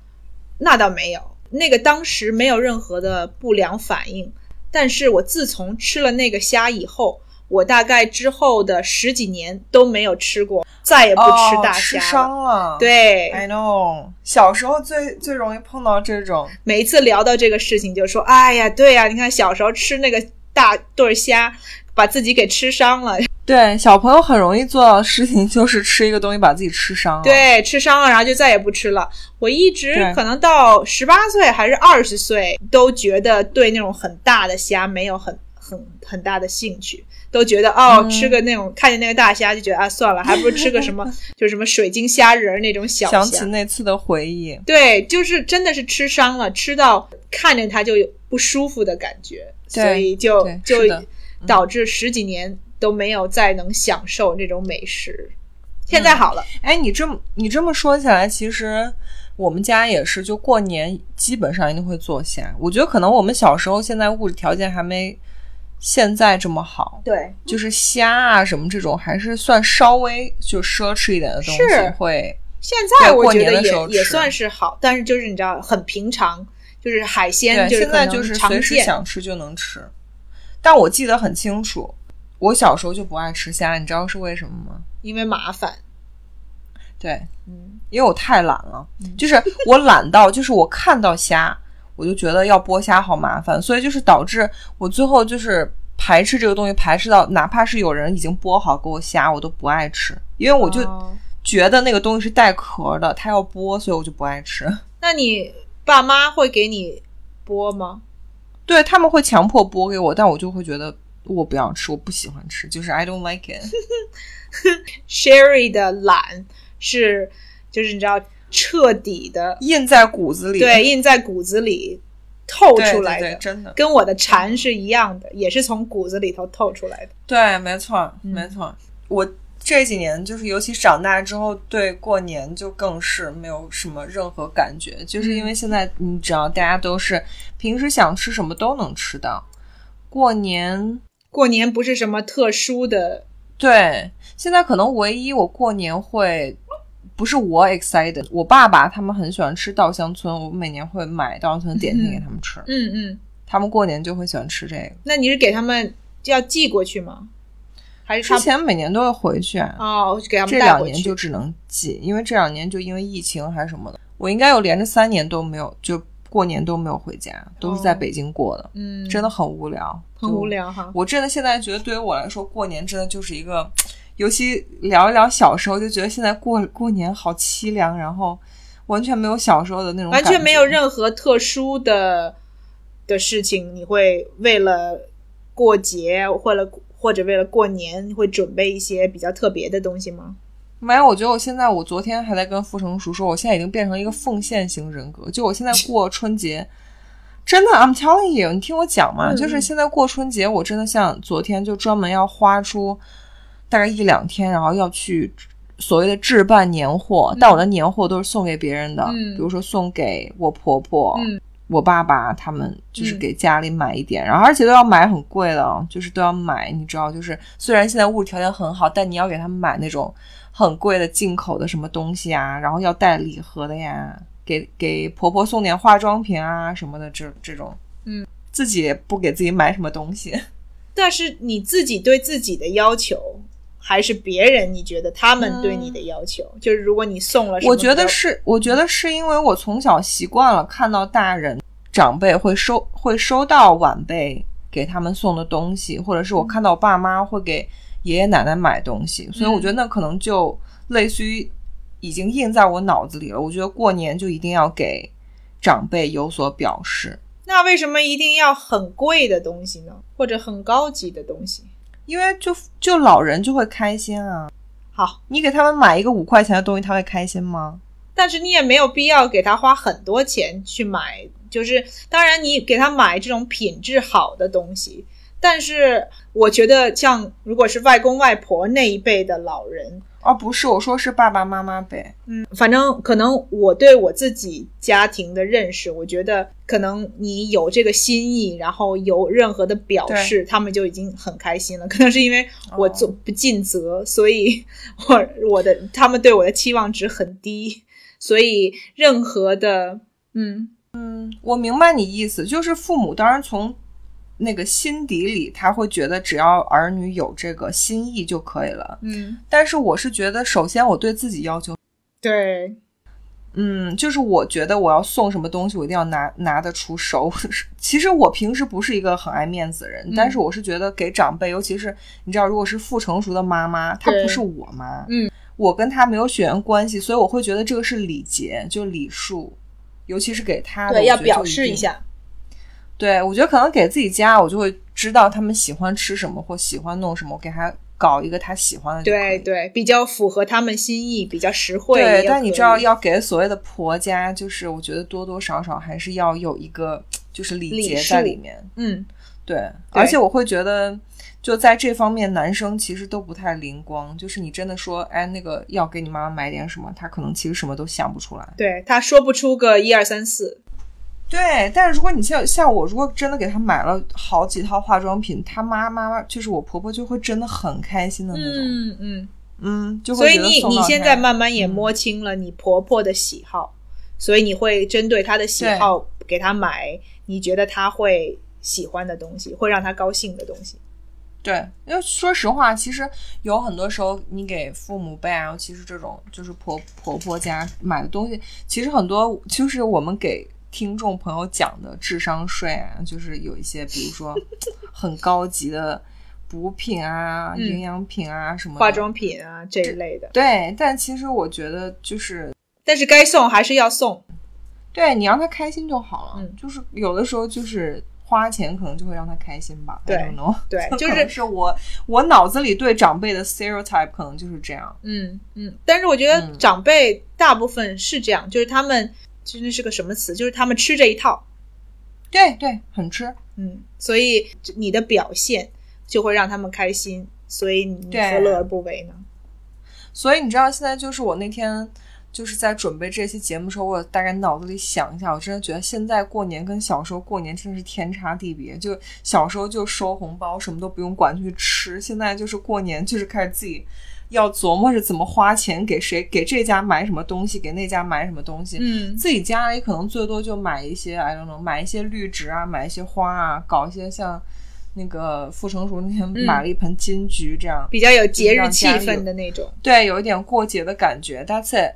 那倒没有，那个当时没有任何的不良反应。但是我自从吃了那个虾以后，我大概之后的十几年都没有吃过，再也不吃大哦、吃虾了。伤了，对，，I know，小时候最最容易碰到这种，每一次聊到这个事情，就说：“哎呀，对呀，你看小时候吃那个大对虾，把自己给吃伤了。对，小朋友很容易做到的事情就是吃一个东西把自己吃伤了，，对，吃伤了，然后就再也不吃了。我一直可能到十八岁还是二十岁，都觉得对那种很大的虾没有很很很大的兴趣，都觉得哦，嗯。吃个那种看见那个大虾就觉得啊，算了，还不如吃个什么，<laughs> 就什么水晶虾仁儿那种小想起。那次的回忆，对，就是真的是吃伤了，吃到看着它就有不舒服的感觉，对所以就就导致十几年都没有再能享受这种美食。现在好了，哎，你这么你这么说起来，其实我们家也是，就过年基本上一定会做虾。我觉得可能我们小时候现在物质条件还没现在这么好，对，就是虾啊什么这种还是算稍微就奢侈一点的东西会。现在过我觉得也也算是好，但是就是你知道很平常，就是海鲜，就是现在就是常随时。想吃就能吃。但我记得很清楚，我小时候就不爱吃虾，你知道是为什么吗？因为麻烦，对，嗯，因为我太懒了，<laughs> 就是我懒到，就是我看到虾，我就觉得要剥虾好麻烦，所以就是导致我最后就是排斥这个东西，排斥到哪怕是有人已经剥好给我虾，我都不爱吃，因为我就哦觉得那个东西是带壳的，它要剥，所以我就不爱吃。<laughs> 那你爸妈会给你剥吗？对他们会强迫剥给我，但我就会觉得我不要吃，我不喜欢吃，就是 I don't like it。<laughs> Sherry 的懒是，就是你知道彻底的，印在骨子里，对，印在骨子里透出来的，对对，真的，跟我的馋是一样的，也是从骨子里头透出来的。对，没错，嗯没错。我这几年就是，尤其长大之后，对过年就更是没有什么任何感觉，就是因为现在你只要，大家都是平时想吃什么都能吃到，过年过年不是什么特殊的，对，现在可能唯一我过年会。不是我 excited，我爸爸他们很喜欢吃稻香村，我每年会买稻香村点心给他们吃，嗯嗯。他们过年就会喜欢吃这个。那你是给他们要寄过去吗？还是他之前每年都会回去啊，哦，给他这们带回去两年就？只能寄，因为这两年就因为疫情还是什么的，我应该有连着三年都没有，就过年都没有回家，都是在北京过的，嗯，真的很无聊，很无聊哈。我真的现在觉得，对于我来说，过年真的就是一个，<tsk> 尤其聊一聊小时候，就觉得现在过过年好凄凉，然后完全没有小时候的那种，完全没有任何特殊的的事情，你会为了过节或者或者为了过年，会准备一些比较特别的东西吗？没有，我觉得我现在，我昨天还在跟傅成熟说，我现在已经变成一个奉献型人格。就我现在过春节，真的，I'm telling you，你听我讲嘛，嗯就是现在过春节，我真的像昨天就专门要花出大概一两天，然后要去所谓的置办年货，但我的年货都是送给别人的，嗯比如说送给我婆婆。嗯我爸爸他们就是嗯给家里买一点，然后而且都要买很贵的哦，就是都要买，你知道，就是虽然现在物质条件很好，但你要给他们买那种很贵的进口的什么东西啊，然后要带礼盒的呀，给给婆婆送点化妆品啊什么的，这这种，嗯，自己不给自己买什么东西，<laughs> 但是你自己对自己的要求还是别人？你觉得他们对你的要求，就是如果你送了什么，我觉得是，我觉得是因为我从小习惯了看到大人长辈会收会收到晚辈给他们送的东西，或者是我看到我爸妈会给爷爷奶奶买东西，所以我觉得那可能就类似于已经印在我脑子里了。我觉得过年就一定要给长辈有所表示。那为什么一定要很贵的东西呢？或者很高级的东西？因为就就老人就会开心啊。好，你给他们买一个五块钱的东西，他会开心吗？但是你也没有必要给他花很多钱去买，就是当然你给他买这种品质好的东西。但是我觉得，像如果是外公外婆那一辈的老人，哦，不是，我说是爸爸妈妈呗。嗯，反正可能我对我自己家庭的认识，我觉得可能你有这个心意，然后有任何的表示，他们就已经很开心了。可能是因为我做不尽责，所以我我的他们对我的期望值很低，所以任何的，嗯嗯，我明白你意思，就是父母当然从。那个心底里，他会觉得只要儿女有这个心意就可以了。嗯，但是我是觉得，首先我对自己要求，对，嗯，就是我觉得我要送什么东西，我一定要拿拿得出手。<laughs> 其实我平时不是一个很爱面子的人，但是我是觉得给长辈，尤其是你知道，如果是不成熟的妈妈，她不是我妈，嗯，我跟她没有血缘关系，所以我会觉得这个是礼节，就礼数，尤其是给她，对，要表示一下。对，我觉得可能给自己家，我就会知道他们喜欢吃什么或喜欢弄什么，我给他搞一个他喜欢的。对对，比较符合他们心意，比较实惠。对，但你知道，要给所谓的婆家，就是我觉得多多少少还是要有一个就是礼节在里面。嗯，对。而且我会觉得，就在这方面，男生其实都不太灵光。就是你真的说，哎，那个要给你妈妈买点什么，他可能其实什么都想不出来。对，他说不出个一二三四。对，但是如果你像像我，如果真的给她买了好几套化妆品，她妈妈就是我婆婆就会真的很开心的那种。嗯嗯嗯，就所以你你现在慢慢也摸清了你婆婆的喜好，所以你会针对她的喜好给她买你觉得她会喜欢的东西，会让她高兴的东西。对，因为说实话，其实有很多时候你给父母辈啊，尤其是这种就是婆婆婆家买的东西，其实很多就是我们给。听众朋友讲的智商税啊，就是有一些，比如说 <laughs> 很高级的补品啊、营养品啊什么化妆品啊这一类的。对，但其实我觉得就是，但是该送还是要送。对你让他开心就好了。嗯，就是有的时候就是花钱可能就会让他开心吧。对，对，<laughs> 就是是我我脑子里对长辈的 stereotype 可能就是这样。嗯嗯，但是我觉得长辈大部分是这样，就是他们。其实是个什么词？就是他们吃这一套，对对，很吃，嗯，所以你的表现就会让他们开心，所以你何乐而不为呢？所以你知道，现在就是我那天就是在准备这期节目的时候，我大概脑子里想一下，我真的觉得现在过年跟小时候过年真的是天差地别。就小时候就收红包，什么都不用管去吃，现在就是过年就是开始自己。要琢磨着怎么花钱，给谁给这家买什么东西，给那家买什么东西。嗯，自己家里可能最多就买一些，I don't know，买一些绿植啊，买一些花啊，搞一些像那个傅成熟那天买了一盆金桔，这样比较有节日气氛的那种。对，有一点过节的感觉。That's it。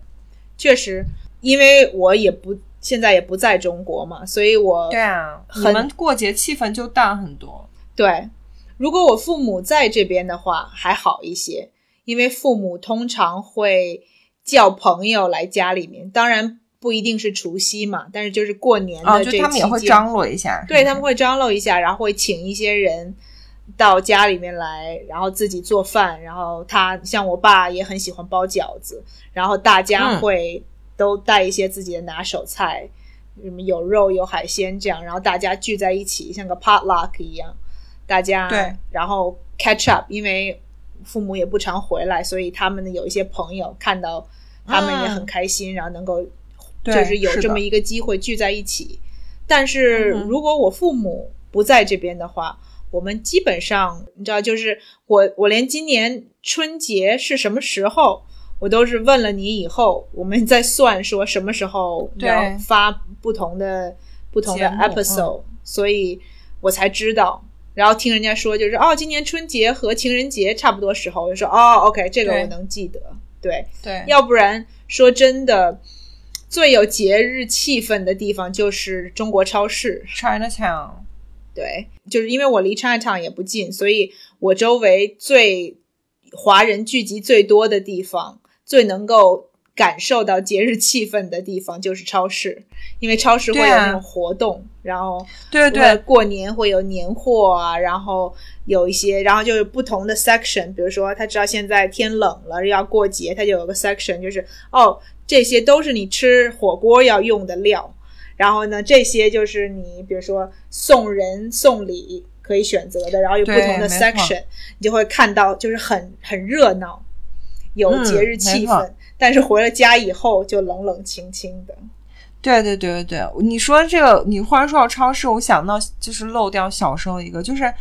确实，因为我也不现在也不在中国嘛，所以我对啊，你们过节气氛就淡很多。对，如果我父母在这边的话，还好一些。因为父母通常会叫朋友来家里面，当然不一定是除夕嘛，但是就是过年的这期间，他们也会张罗一下。对他们会张罗一下，然后会请一些人到家里面来，然后自己做饭。然后他像我爸也很喜欢包饺子，然后大家会都带一些自己的拿手菜，什么有肉有海鲜这样，然后大家聚在一起，像个 potluck 一样，大家对，然后 catch up，因为。父母也不常回来，所以他们的有一些朋友看到他们也很开心，然后能够就是有这么一个机会聚在一起。但是如果我父母不在这边的话，我们基本上你知道，就是我我连今年春节是什么时候，我都是问了你以后，我们再算说什么时候要发不同的不同的 episode，所以我才知道。然后听人家说就是哦，今年春节和情人节差不多时候，我就说哦，OK，这个我能记得。对，对，要不然说真的，最有节日气氛的地方就是中国超市。Chinatown。对，就是因为我离 Chinatown 也不近，所以我周围最华人聚集最多的地方，最能够感受到节日气氛的地方就是超市，因为超市会有那种活动，然后对对，过年会有年货啊，然后有一些，然后就是不同的 section，比如说他知道现在天冷了要过节，他就有个 section，就是哦，这些都是你吃火锅要用的料，然后呢，这些就是你比如说送人送礼可以选择的，然后有不同的 section，你就会看到就是很很热闹，有嗯节日气氛，但是回了家以后就冷冷清清的。对对对对对，你说这个，你忽然说到超市，我想到就是漏掉小时候一个，就是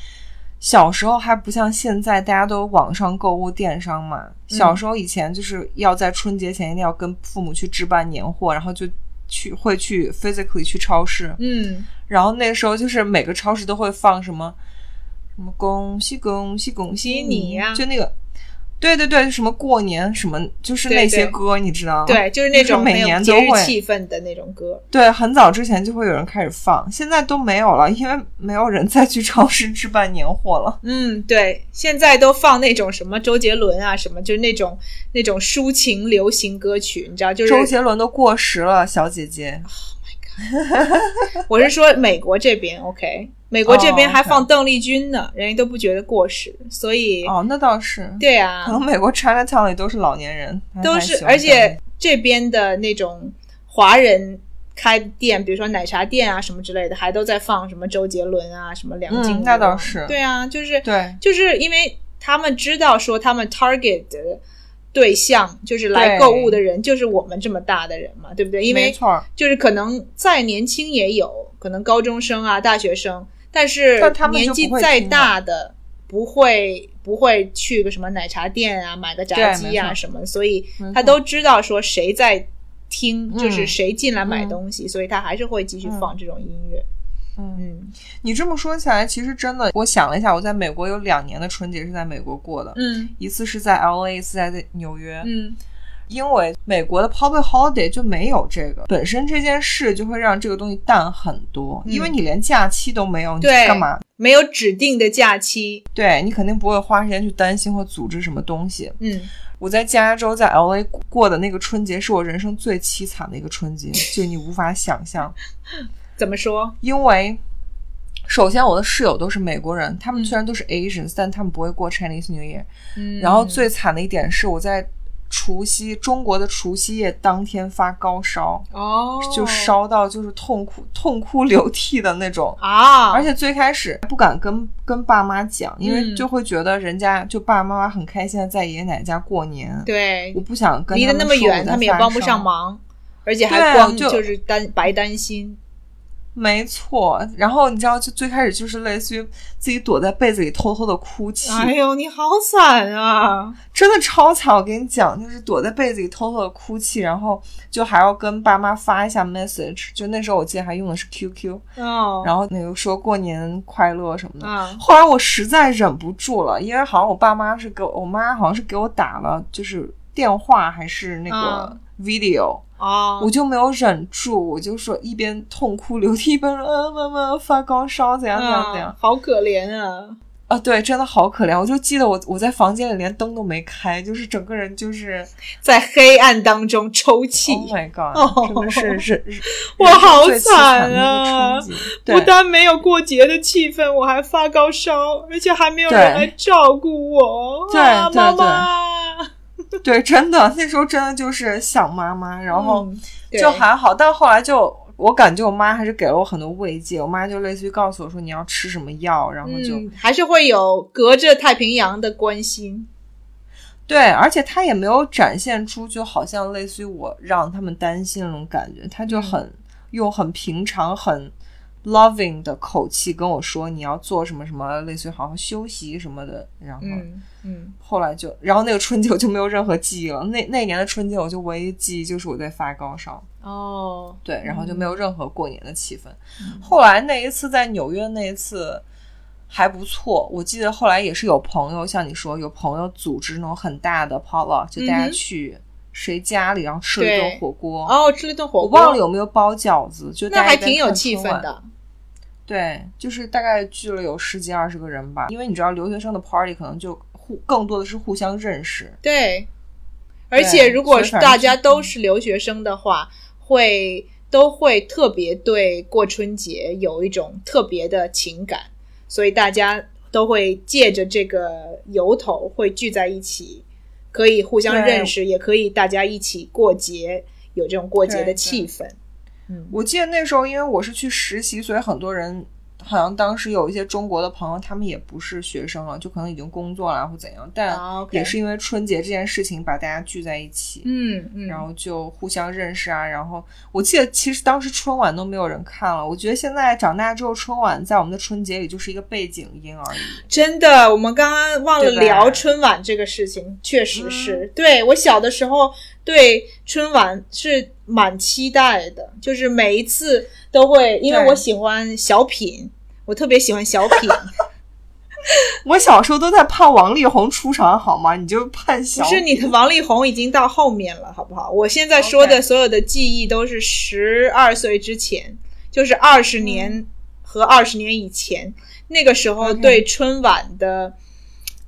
小时候还不像现在，大家都网上购物电商嘛。小时候以前就是要在春节前一定要跟父母去置办年货，然后就去会去 physically 去超市，嗯，然后那时候就是每个超市都会放什么什么恭喜恭喜恭喜喜你呀就那个。对对对，什么过年什么，就是那些对歌，你知道吗？对，就是那种每年都会气氛的那种歌。对，很早之前就会有人开始放，现在都没有了，因为没有人再去超市置办年货了。嗯，对，现在都放那种什么周杰伦啊，什么就是那种那种抒情流行歌曲，你知道，就是周杰伦都过时了，小姐姐。Oh my god！我是说美国这边，OK，美国这边哦还放邓丽君呢，人家都不觉得过时，所以、哦，那倒是。对啊可，能美国 Chinatown 里都是老年人，都是，而且这边的那种华人开店，比如说奶茶店啊什么之类的，还都在放什么周杰伦啊，什么梁静茹、嗯那倒是对啊，就是对就是因为他们知道说他们 target 的对象就是来购物的人，就是我们这么大的人嘛，对不对？因为没错。就是可能再年轻也有可能高中生啊、大学生，但是年纪再大的不会不会去个什么奶茶店啊买个炸鸡啊什么，所以他都知道说谁在听，嗯。就是谁进来买嗯东西，所以他还是会继续放这种音乐。嗯，嗯。你这么说起来，其实真的，我想了一下，我在美国有两年的春节是在美国过的，嗯。一次是在 L A，一次在纽约。嗯因为美国的 public holiday 就没有这个，本身这件事就会让这个东西淡很多，嗯因为你连假期都没有，你对干嘛？没有指定的假期。对你肯定不会花时间去担心或组织什么东西。嗯，我在加州在 L A 过的那个春节是我人生最凄惨的一个春节，<laughs> 就你无法想象，怎么说？因为。首先，我的室友都是美国人，他们嗯虽然都是 Asians，、但他们不会过 Chinese New Year。嗯，然后最惨的一点是，我在除夕中国的除夕夜当天发高烧，哦，就烧到就是痛哭痛哭流涕的那种。啊，而且最开始不敢跟跟爸妈讲，因为嗯就会觉得人家就爸爸妈妈很开心的在爷爷奶奶家过年，对我不想跟离得那么远，他们也帮不上。忙，而且还光就就是担白担心。没错，然后你知道，就最开始就是类似于自己躲在被子里偷偷的哭泣，哎呦，你好惨啊！真的超惨。我跟你讲，就是躲在被子里偷偷的哭泣，然后就还要跟爸妈发一下 message。就那时候我记得还用的是 QQ，哦，然后那个说过年快乐什么的。啊，后来我实在忍不住了，因为好像我爸妈是给我，我妈好像是给我打了，就是电话还是那个嗯哦，我就没有忍住，我就说一边痛哭流涕，一边说啊妈妈发高烧，怎样怎样怎样啊，好可怜啊！啊，对，真的好可怜。我就记得我我在房间里连灯都没开，就是整个人就是在黑暗当中抽泣，Oh my god，、哦真的是是是，<laughs> 我好惨啊！不但没有过节的气氛，我还发高烧，而且还没有人来照顾我。对啊对妈妈。<laughs> 对，真的那时候真的就是想妈妈，然后就还好，但后来就我感觉我妈还是给了我很多慰藉。我妈就类似于告诉我说你要吃什么药，然后就、嗯，还是会有隔着太平洋的关心。对，而且她也没有展现出就好像类似于我让他们担心那种感觉，她就很、用很平常很。Loving 的口气跟我说你要做什么什么，类似于好好休息什么的，然后嗯嗯，后来就，然后那个春节我就没有任何记忆了。那那年的春节我就唯一记忆就是我在发高烧，哦，对，然后就没有任何过年的气氛。嗯后来那一次在纽约那一次，还不错。我记得后来也是有朋友像你说，有朋友组织那种很大的 potluck，就大家去谁家里，然后吃了一顿火锅。哦，吃了一顿火锅我锅，忘了有没有包饺子，就大那还家一边看挺有气氛的。对，就是大概聚了有十几二十个人吧，因为你知道留学生的 party 可能就互更多的是互相认识。对，而且如果大家都是留学生的话，会都会特别对过春节有一种特别的情感，所以大家都会借着这个由头会聚在一起，可以互相认识，也可以大家一起过节，有这种过节的气氛。嗯，我记得那时候，因为我是去实习，所以很多人好像当时有一些中国的朋友，他们也不是学生了，就可能已经工作了或怎样，但也是因为春节这件事情把大家聚在一起。嗯嗯，然后就互相认识啊，然后我记得其实当时春晚都没有人看了，我觉得现在长大之后，春晚在我们的春节里就是一个背景音而已。真的，我们刚刚忘了聊春晚这个事情，确实嗯。是、对我小的时候对春晚是蛮期待的，就是每一次都会，因为我喜欢小品，我特别喜欢小品，<laughs> 我小时候都在盼王力宏出场，好吗？你就盼小不是你的王力宏已经到后面了，好不好？我现在说的所有的记忆都是十二岁之前，就是二十年和二十年以前，那个时候对春晚的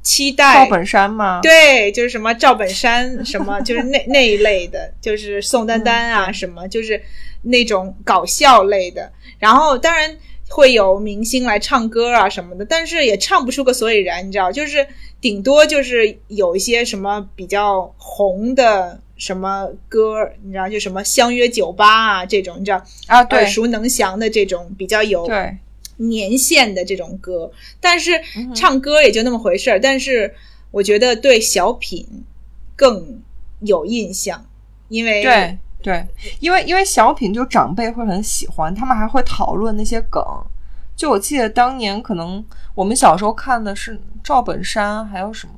期待。赵本山吗？对，就是什么赵本山，什么 <laughs> 就是那那一类的，就是宋丹丹啊，什么就是那种搞笑类的。然后当然会有明星来唱歌啊什么的，但是也唱不出个所以然，你知道，就是顶多就是有一些什么比较红的什么歌，你知道，就什么相约酒吧啊这种，你知道啊，对耳熟能详的这种比较有对，年限的这种歌，但是唱歌也就那么回事儿。但是我觉得对小品更有印象，因为对对，因为因为小品就长辈会很喜欢，他们还会讨论那些梗。就我记得当年可能我们小时候看的是赵本山，还有什么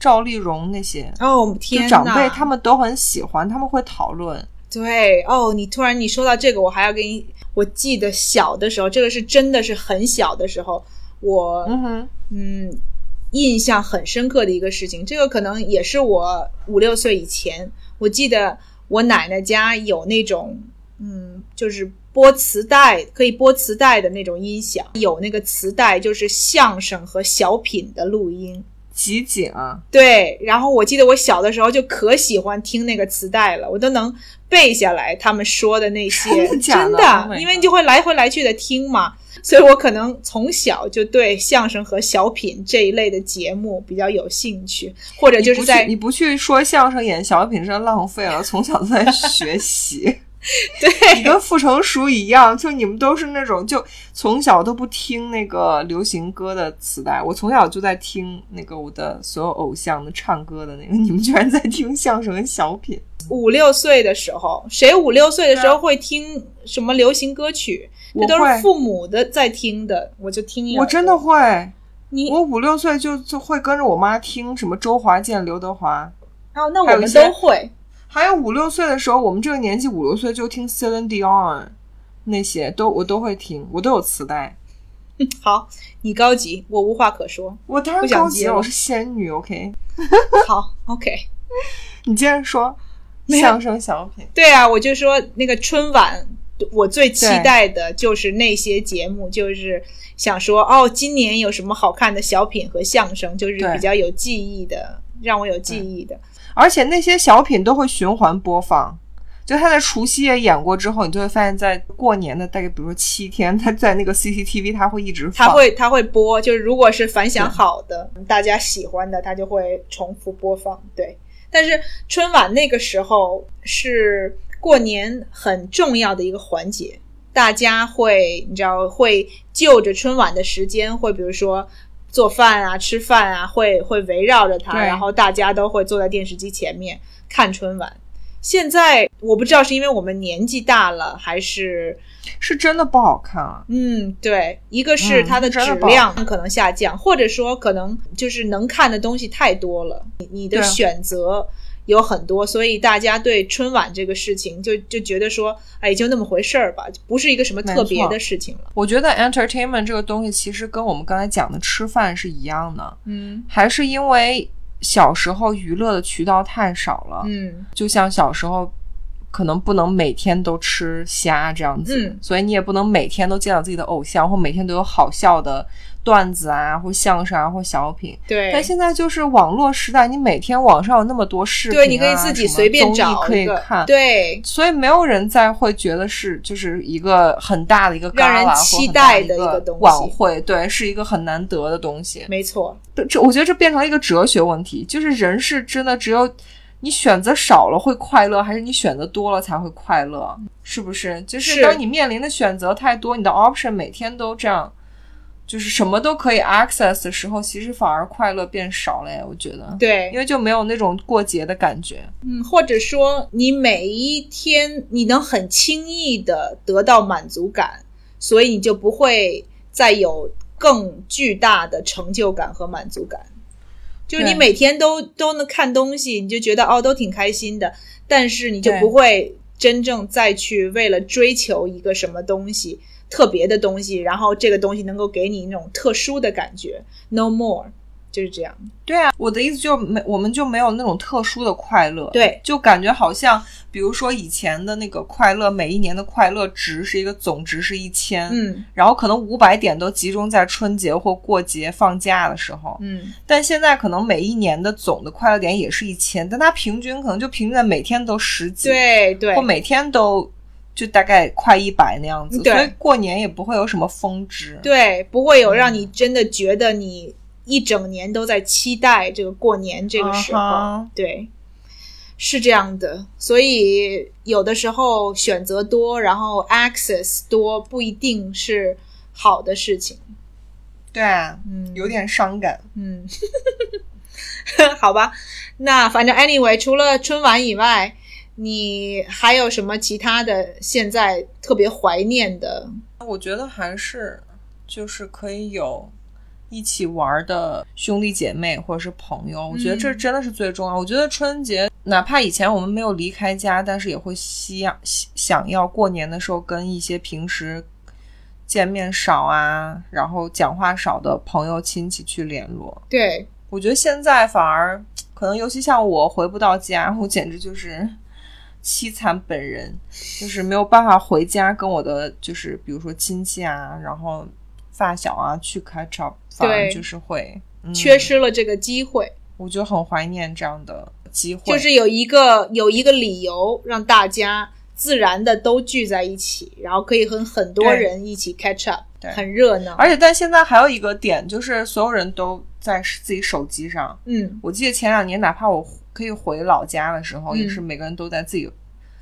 赵丽蓉那些，哦天呐，长辈他们都很喜欢，他们会讨论。对哦，你突然你说到这个，我还要给你，我记得小的时候，这个是真的是很小的时候，我嗯哼，嗯，印象很深刻的一个事情，这个可能也是我五六岁以前，我记得我奶奶家有那种，嗯，就是播磁带，可以播磁带的那种音响，有那个磁带就是相声和小品的录音。集锦啊，对，然后我记得我小的时候就可喜欢听那个磁带了，我都能背下来他们说的那些，<laughs> 真的？Oh 因为你就会来回来去的听嘛，所以我可能从小就对相声和小品这一类的节目比较有兴趣，或者就是在你不去你不去说相声演小品，真的浪费了。从小在学习，<laughs> 你对跟傅成熟一样，就你们都是那种就从小都不听那个流行歌的磁带，我从小就在听那个我的所有偶像的唱歌的那个，<laughs> 你们居然在听相声跟小品，五六岁的时候，谁五六岁的时候会听什么流行歌曲？我这都是父母的在听的，我就听我真的会。你我五六岁就就会跟着我妈听什么周华健、刘德华，哦，那我们都会。还有五六岁的时候，我们这个年纪五六岁就听 Celine Dion 那些都我都会听，我都有磁带。<laughs> 好，你高级，我无话可说。我当然高级了，我是仙女。OK，<laughs> 好，OK。你接着说相声小品。对啊，我就说那个春晚，我最期待的就是那些节目，就是想说哦，今年有什么好看的小品和相声，就是比较有记忆的，让我有记忆的。而且那些小品都会循环播放。就他在除夕夜演过之后，你就会发现，在过年的大概比如说七天，他在那个 CCTV 他会一直放。他会他会播，就是如果是反响好的，大家喜欢的，他就会重复播放。对，但是春晚那个时候是过年很重要的一个环节，大家会你知道会就着春晚的时间，会比如说做饭啊、吃饭啊，会会围绕着它，然后大家都会坐在电视机前面看春晚。现在我不知道是因为我们年纪大了，还是是真的不好看啊。嗯，对，一个是嗯它的质量可能下降，或者说可能就是能看的东西太多了，你你的选择有很多，所以大家对春晚这个事情就就觉得说，哎，就那么回事儿吧，不是一个什么特别的事情了。我觉得 entertainment 这个东西其实跟我们刚才讲的吃饭是一样的，嗯还是因为小时候娱乐的渠道太少了，嗯就像小时候。可能不能每天都吃虾这样子，嗯所以你也不能每天都见到自己的偶像，或每天都有好笑的段子啊，或相声啊，或小品。对，但现在就是网络时代，你每天网上有那么多视频、啊，对，你可以自己随便什么找综艺可以看，，对，所以没有人再会觉得是就是一个很大的一个让人期待的一个东西晚会，对，是一个很难得的东西。没错，这这，我觉得这变成了一个哲学问题，就是人是真的只有你选择少了会快乐，还是你选择多了才会快乐？是不是？就是是当你面临的选择太多，你的 option 每天都这样，就是什么都可以 access 的时候，其实反而快乐变少了呀。我觉得，对因，为就没有那种过节的感觉。嗯，或者说你每一天你能很轻易的得到满足感，所以你就不会再有更巨大的成就感和满足感。就是你每天都都能看东西，你就觉得哦都挺开心的，但是你就不会真正再去为了追求一个什么东西特别的东西，然后这个东西能够给你那种特殊的感觉。No more，就是这样。对啊，我的意思就是没，我们就没有那种特殊的快乐，对。就感觉好像，比如说以前的那个快乐，每一年的快乐值是一个总值是一千，嗯。然后可能五百点都集中在春节或过节放假的时候，嗯，但现在可能每一年的总的快乐点也是一千，但它平均可能就平均在每天都十几，，对对。或每天都就大概快一百那样子，对所以过年也不会有什么峰值，对，不会有让你真的觉得你一整年都在期待这个过年这个时候。对，是这样的。所以有的时候选择多，然后 access 多，不一定是好的事情。对啊，嗯有点伤感。嗯，<laughs> 好吧。那反正 anyway，除了春晚以外，你还有什么其他的现在特别怀念的？我觉得还是就是可以有一起玩的兄弟姐妹或者是朋友，我觉得这真的是最重要。我觉得春节哪怕以前我们没有离开家，但是也会希望想要过年的时候跟一些平时见面少啊，然后讲话少的朋友亲戚去联络。对，我觉得现在反而可能，尤其像我回不到家，我简直就是凄惨本人，就是没有办法回家跟我的就是比如说亲戚啊，然后发小啊去 catch up，反而就是会、嗯、缺，失了这个机会。我就很怀念这样的机会，就是有一个有一个理由让大家自然的都聚在一起，然后可以和很多人一起 catch up，对很热闹。而且但现在还有一个点，就是所有人都在自己手机上。嗯，我记得前两年，哪怕我可以回老家的时候，嗯也是每个人都在自己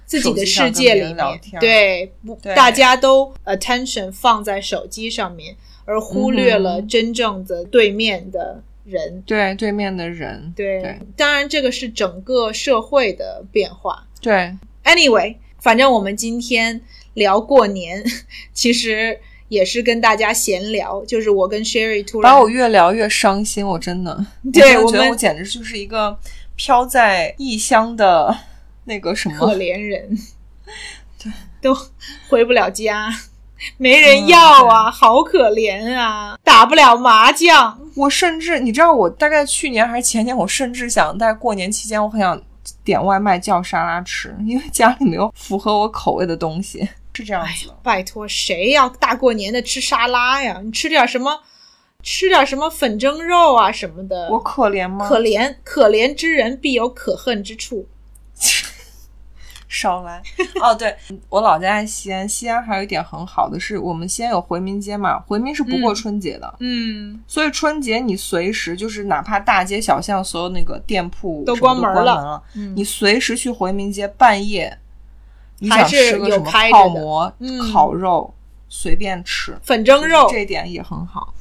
自己的世界里面，对，不大家都 attention 放在手机上面，而忽略了嗯真正的对面的人。对对面的人，对，对。当然这个是整个社会的变化。对。Anyway，反正我们今天聊过年，<laughs> 其实也是跟大家闲聊，就是我跟 Sherry 突然把我越聊越伤心，我真的，对我觉得我简直就是一个飘在异乡的那个什么可，怜人，<laughs> 对都回不了家，没人要啊，好可怜啊，打不了麻将。我甚至你知道，我大概去年还是前年，我甚至想在过年期间，我很想点外卖叫沙拉吃，因为家里没有符合我口味的东西，是这样子的。拜托，谁要大过年的吃沙拉呀？你吃点什么？吃点什么粉蒸肉啊什么的。我可怜吗？可怜，可怜之人必有可恨之处。少来。<laughs> 哦，对我老家在西安，西安还有一点很好的是，我们西安有回民街嘛，回民是不过春节的，嗯，所以春节你随时就是哪怕大街小巷所有那个店铺都关门了你随时去回民街半夜，你想还是吃个什么有开着的泡馍、嗯烤肉，随便吃，粉蒸肉这一点也很好。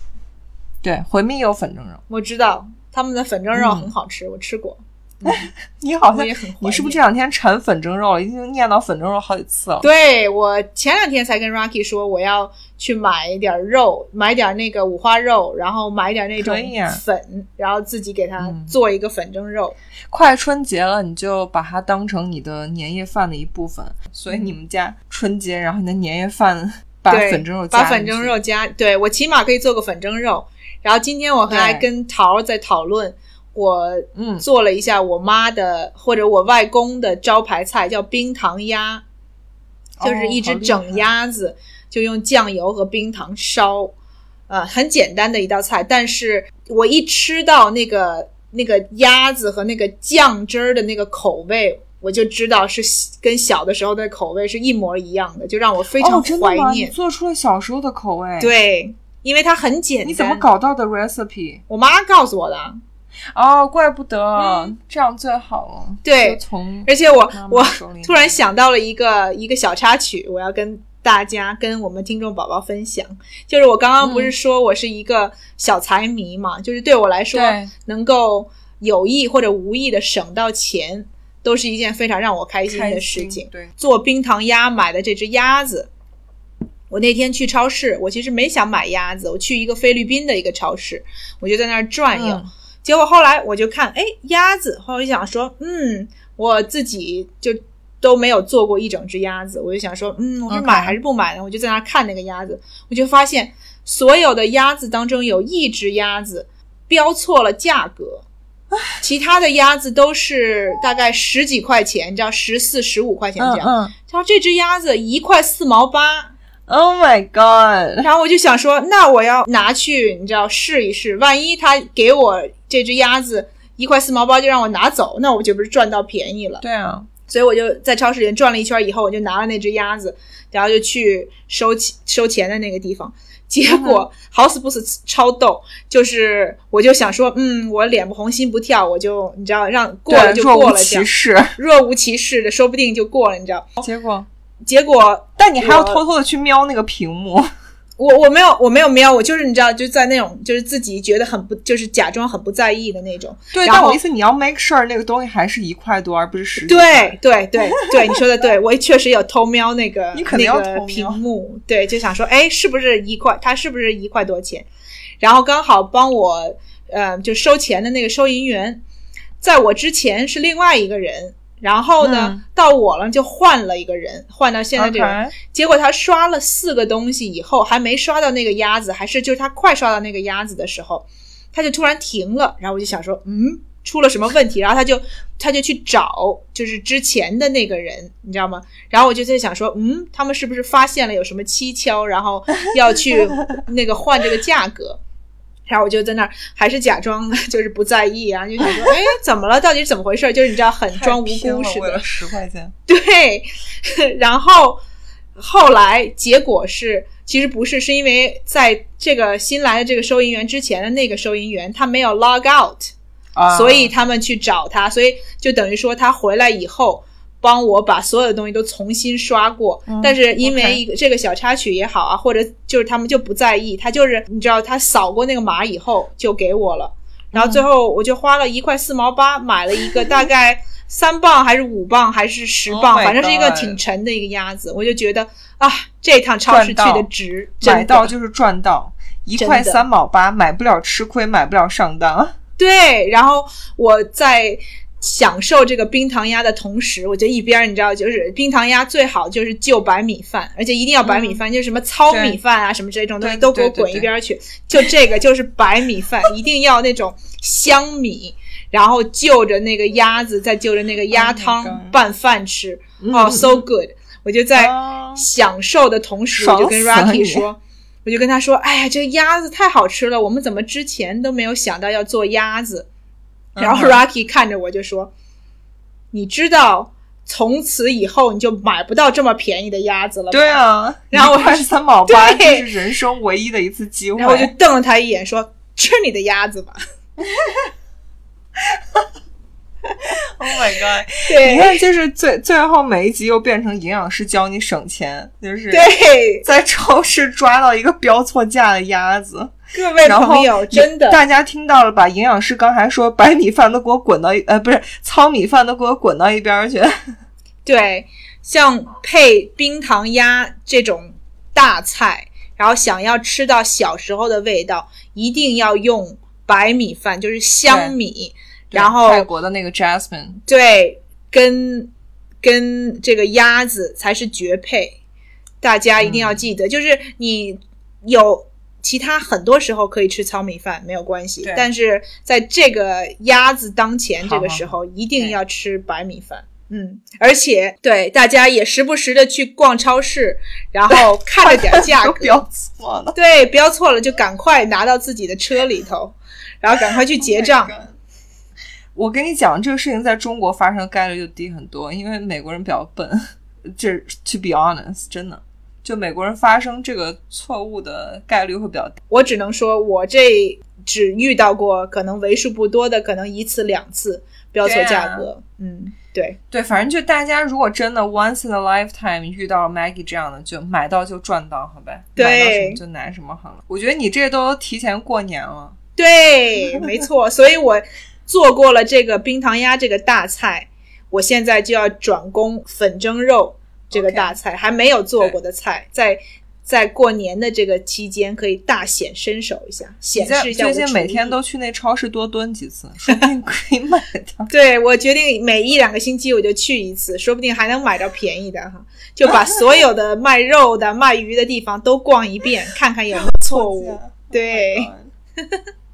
对，回民也有粉蒸肉，我知道他们的粉蒸肉嗯。很好吃，我吃过。<laughs> 你好像也很怀你是不是这两天馋粉蒸肉了？已经念叨粉蒸肉好几次了。对我前两天才跟 Rocky 说，我要去买一点肉，买点那个五花肉，然后买点那种粉，然后自己给它嗯做一个粉蒸肉。快春节了，你就把它当成你的年夜饭的一部分。所以你们家春节，然后你的年夜饭把，粉蒸肉加把粉蒸肉加，对我起码可以做个粉蒸肉。然后今天我还跟桃儿在讨论，我嗯做了一下我妈的或者我外公的招牌菜，叫冰糖鸭，就是一只整鸭子，就用酱油和冰糖烧，呃，很简单的一道菜。但是我一吃到那个那个鸭子和那个酱汁儿的那个口味，我就知道是跟小的时候的口味是一模一样的，就让我非常怀念。做出了小时候的口味。，对，因为它很简单。你怎么？搞到的 recipe？我妈告诉我的。哦，怪不得、嗯这样最好了。对从而且我我突然想到了一个一个小插曲，我要跟大家跟我们听众宝宝分享。就是我刚刚不是说我是一个小财迷嘛，就是对我来说，能够有意或者无意的省到钱，都是一件非常让我开心的事情。对，做冰糖鸭买的这只鸭子，我那天去超市，我其实没想买鸭子，我去一个菲律宾的一个超市，我就在那儿转悠。嗯结果后来我就看，哎，鸭子，后来我就想说，嗯，我自己就都没有做过一整只鸭子，我就想说，嗯，我是买还是不买呢？我就在那儿看那个鸭子，我就发现所有的鸭子当中有一只鸭子标错了价格。其他的鸭子都是大概十几块钱，你知道十四、十五块钱这样。嗯嗯然后这只鸭子一块四毛八，，Oh my god！然后我就想说，那我要拿去，你知道试一试，万一他给我这只鸭子一块四毛八就让我拿走，那我就不是赚到便宜了。对啊，所以我就在超市里转了一圈以后，我就拿了那只鸭子，然后就去收钱收钱的那个地方。结果好死不死超逗，就是我就想说，嗯，我脸不红心不跳，我就你知道让过了就过了，这样其事。若无其事的，说不定就过了，你知道。结果，结果但你还要偷偷的去瞄那个屏幕。我我没有我没有瞄，我就是你知道，就在那种就是自己觉得很不，就是假装很不在意的那种。对，但我意思你要 make sure 那个东西还是一块多，而不是十几对块。对对 <laughs> 对，你说的对，<laughs> 我确实有偷瞄那个你肯定要那个偷屏幕，对，就想说，哎，是不是一块？它是不是一块多钱？然后刚好帮我呃，就收钱的那个收银员，在我之前是另外一个人。然后呢，嗯到我了就换了一个人，换到现在这个人。结果他刷了四个东西以后，还没刷到那个鸭子，还是就是他快刷到那个鸭子的时候，他就突然停了。然后我就想说，嗯，出了什么问题？然后他就他就去找，就是之前的那个人，你知道吗？然后我就在想说，嗯，他们是不是发现了有什么蹊跷，然后要去那个换这个价格？然后我就在那儿还是假装 <laughs> 就是不在意啊，就想说，哎，怎么了？到底是怎么回事？就是你知道，很装无辜似的了为了。十块钱。对，<laughs> 然后后来结果是，其实不是，是因为在这个新来的这个收银员之前的那个收银员他没有 log out，、啊所以他们去找他，所以就等于说他回来以后。帮我把所有的东西都重新刷过，嗯但是因为一个这个小插曲也好啊，或者就是他们就不在意，他就是你知道他扫过那个码以后就给我了，然后最后我就花了一块四毛八买了一个大概三磅还是五磅还是十 Oh 磅反正是一个挺沉的一个鸭子，我就觉得啊，这趟超市去的值，买到就是赚到，一块三毛八，买不了吃亏，买不了上当。对，然后我在享受这个冰糖鸭的同时，我就一边儿你知道，就是冰糖鸭最好就是就白米饭，而且一定要白米饭，就是什么糙米饭啊什么这种东西都给我滚一边儿去。就这个就是白米饭，<laughs> 一定要那种香米，然后就着那个鸭子，再就着那个鸭 Oh 汤拌饭吃，嗯哦，so good！我就在哦。享受的同时，我就跟 Rocky 说，我就跟他说，哎呀，这个鸭子太好吃了，我们怎么之前都没有想到要做鸭子？然后嗯 Rocky 看着我就说，你知道，从此以后你就买不到这么便宜的鸭子了？对。啊，<laughs> 然后我二十三毛八，这是人生唯一的一次机会。然后我就瞪了他一眼，说：“吃你的鸭子吧。” Oh my god！<laughs> 对，你看，就是最最后每一集又变成营养师教你省钱，就是对在超市抓到一个标错价的鸭子。各位朋友，真的，大家听到了吧？营养师刚才说白米饭都给我滚到呃，不是糙米饭都给我滚到一边儿去。对，像配冰糖鸭这种大菜，然后想要吃到小时候的味道，一定要用白米饭，就是香米，然后泰国的那个 Jasmine，对，跟跟这个鸭子才是绝配，大家一定要记得。就是你有其他很多时候可以吃糙米饭没有关系，但是在这个鸭子当前这个时好候，一定要吃白米饭。嗯，而且对大家也时不时的去逛超市，然后看着点价格，<laughs> 标错了。对，标错了就赶快拿到自己的车里头，然后赶快去结账。<laughs> Oh 我跟你讲，这个事情在中国发生的概率就低很多，因为美国人比较笨。这 to be honest，真的，就美国人发生这个错误的概率会比较大。我只能说，我这只遇到过可能为数不多的，可能一次两次标错价格。嗯，对，对，反正就大家如果真的 once in a lifetime 遇到 Maggie 这样的，就买到就赚到，好呗，对买到什么就拿什么好了。我觉得你这都提前过年了。对，没错。所以我做过了这个冰糖鸭这个大菜，我现在就要转攻粉蒸肉这个大菜还没有做过的菜，在在过年的这个期间可以大显身手一下，显示一下最近每天都去那超市多蹲几次，说不定可以买到。<laughs> 对我决定每一两个星期我就去一次，说不定还能买到便宜的哈。就把 <laughs> 所有的卖肉的、卖鱼的地方都逛一遍，看看有没有错误。<laughs> 对 Oh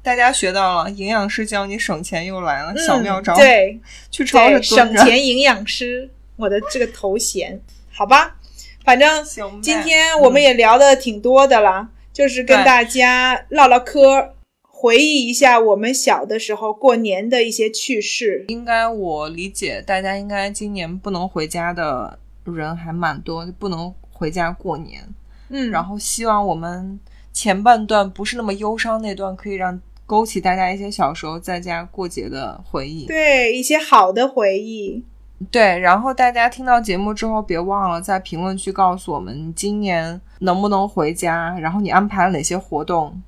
大家学到了，营养师教你省钱又来了，小妙招。嗯、，对去超市，省。钱营养师，我的这个头衔，好吧。反正今天我们也聊的挺多的啦，就是跟大家唠唠嗑，回忆一下我们小的时候过年的一些趣事。应该我理解，大家应该今年不能回家的人还蛮多，不能回家过年。嗯，然后希望我们前半段不是那么忧伤那段，可以让勾起大家一些小时候在家过节的回忆。对一些好的回忆。对，然后大家听到节目之后，别忘了在评论区告诉我们你今年能不能回家，然后你安排了哪些活动。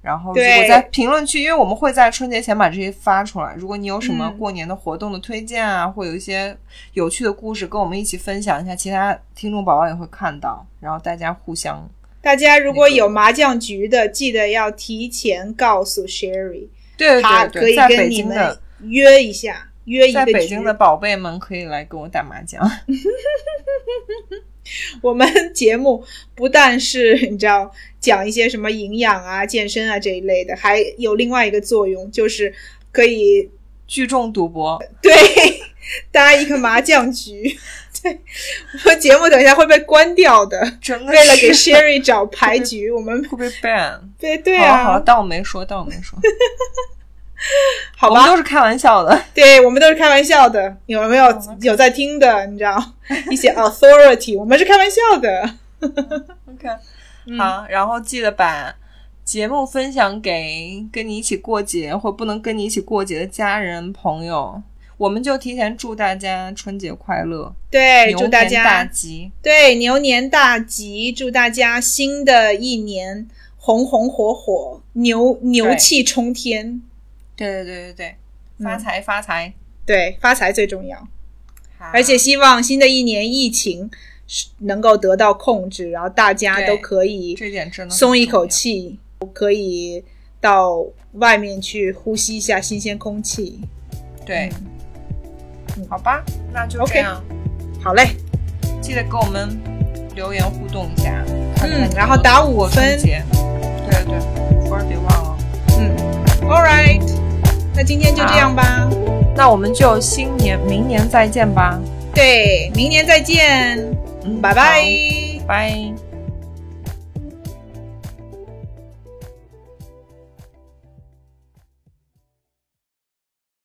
然后，如对果在评论区，因为我们会在春节前把这些发出来。如果你有什么嗯过年的活动的推荐啊，或有一些有趣的故事，跟我们一起分享一下，其他听众宝宝也会看到，然后大家互相大家如果有麻将局的，记得要提前告诉 Sherry，对他可以跟你们约一下，约一在个局。北京的宝贝们可以来跟我打麻将。<laughs> 我们节目不但是你知道讲一些什么营养啊、健身啊这一类的，还有另外一个作用，就是可以聚众赌博，对搭一个麻将局。对，我们节目等一下会被关掉的。真的为了给是 Sherry 找牌局，我们会被 ban。对对好好了，啊，当我没说，当我没说，<laughs> <laughs> 好吧我们都，是开玩笑的。<laughs> 对我们都是开玩笑的。有没有有在听的？你知道 <laughs> 一些 authority，我们是开玩笑的。OK，好，然后记得把节目分享给跟你一起过节或不能跟你一起过节的家人朋友。我们就提前祝大家春节快乐，对，牛祝大年大吉。对牛年大吉，祝大家新的一年红红火火，牛牛气冲天。对对对对对，嗯发财发财！对，发财最重要。而且希望新的一年疫情是能够得到控制，然后大家都可以松一口。气，可以到外面去呼吸一下新鲜空气。对，嗯好吧，那就 OK 这样。好嘞，记得跟我们留言互动一下，看看你然后打五分。对对对，福儿别忘了。嗯，All right，那今天就这样吧。那我们就新年明年再见吧。对，明年再见，嗯拜拜。好拜。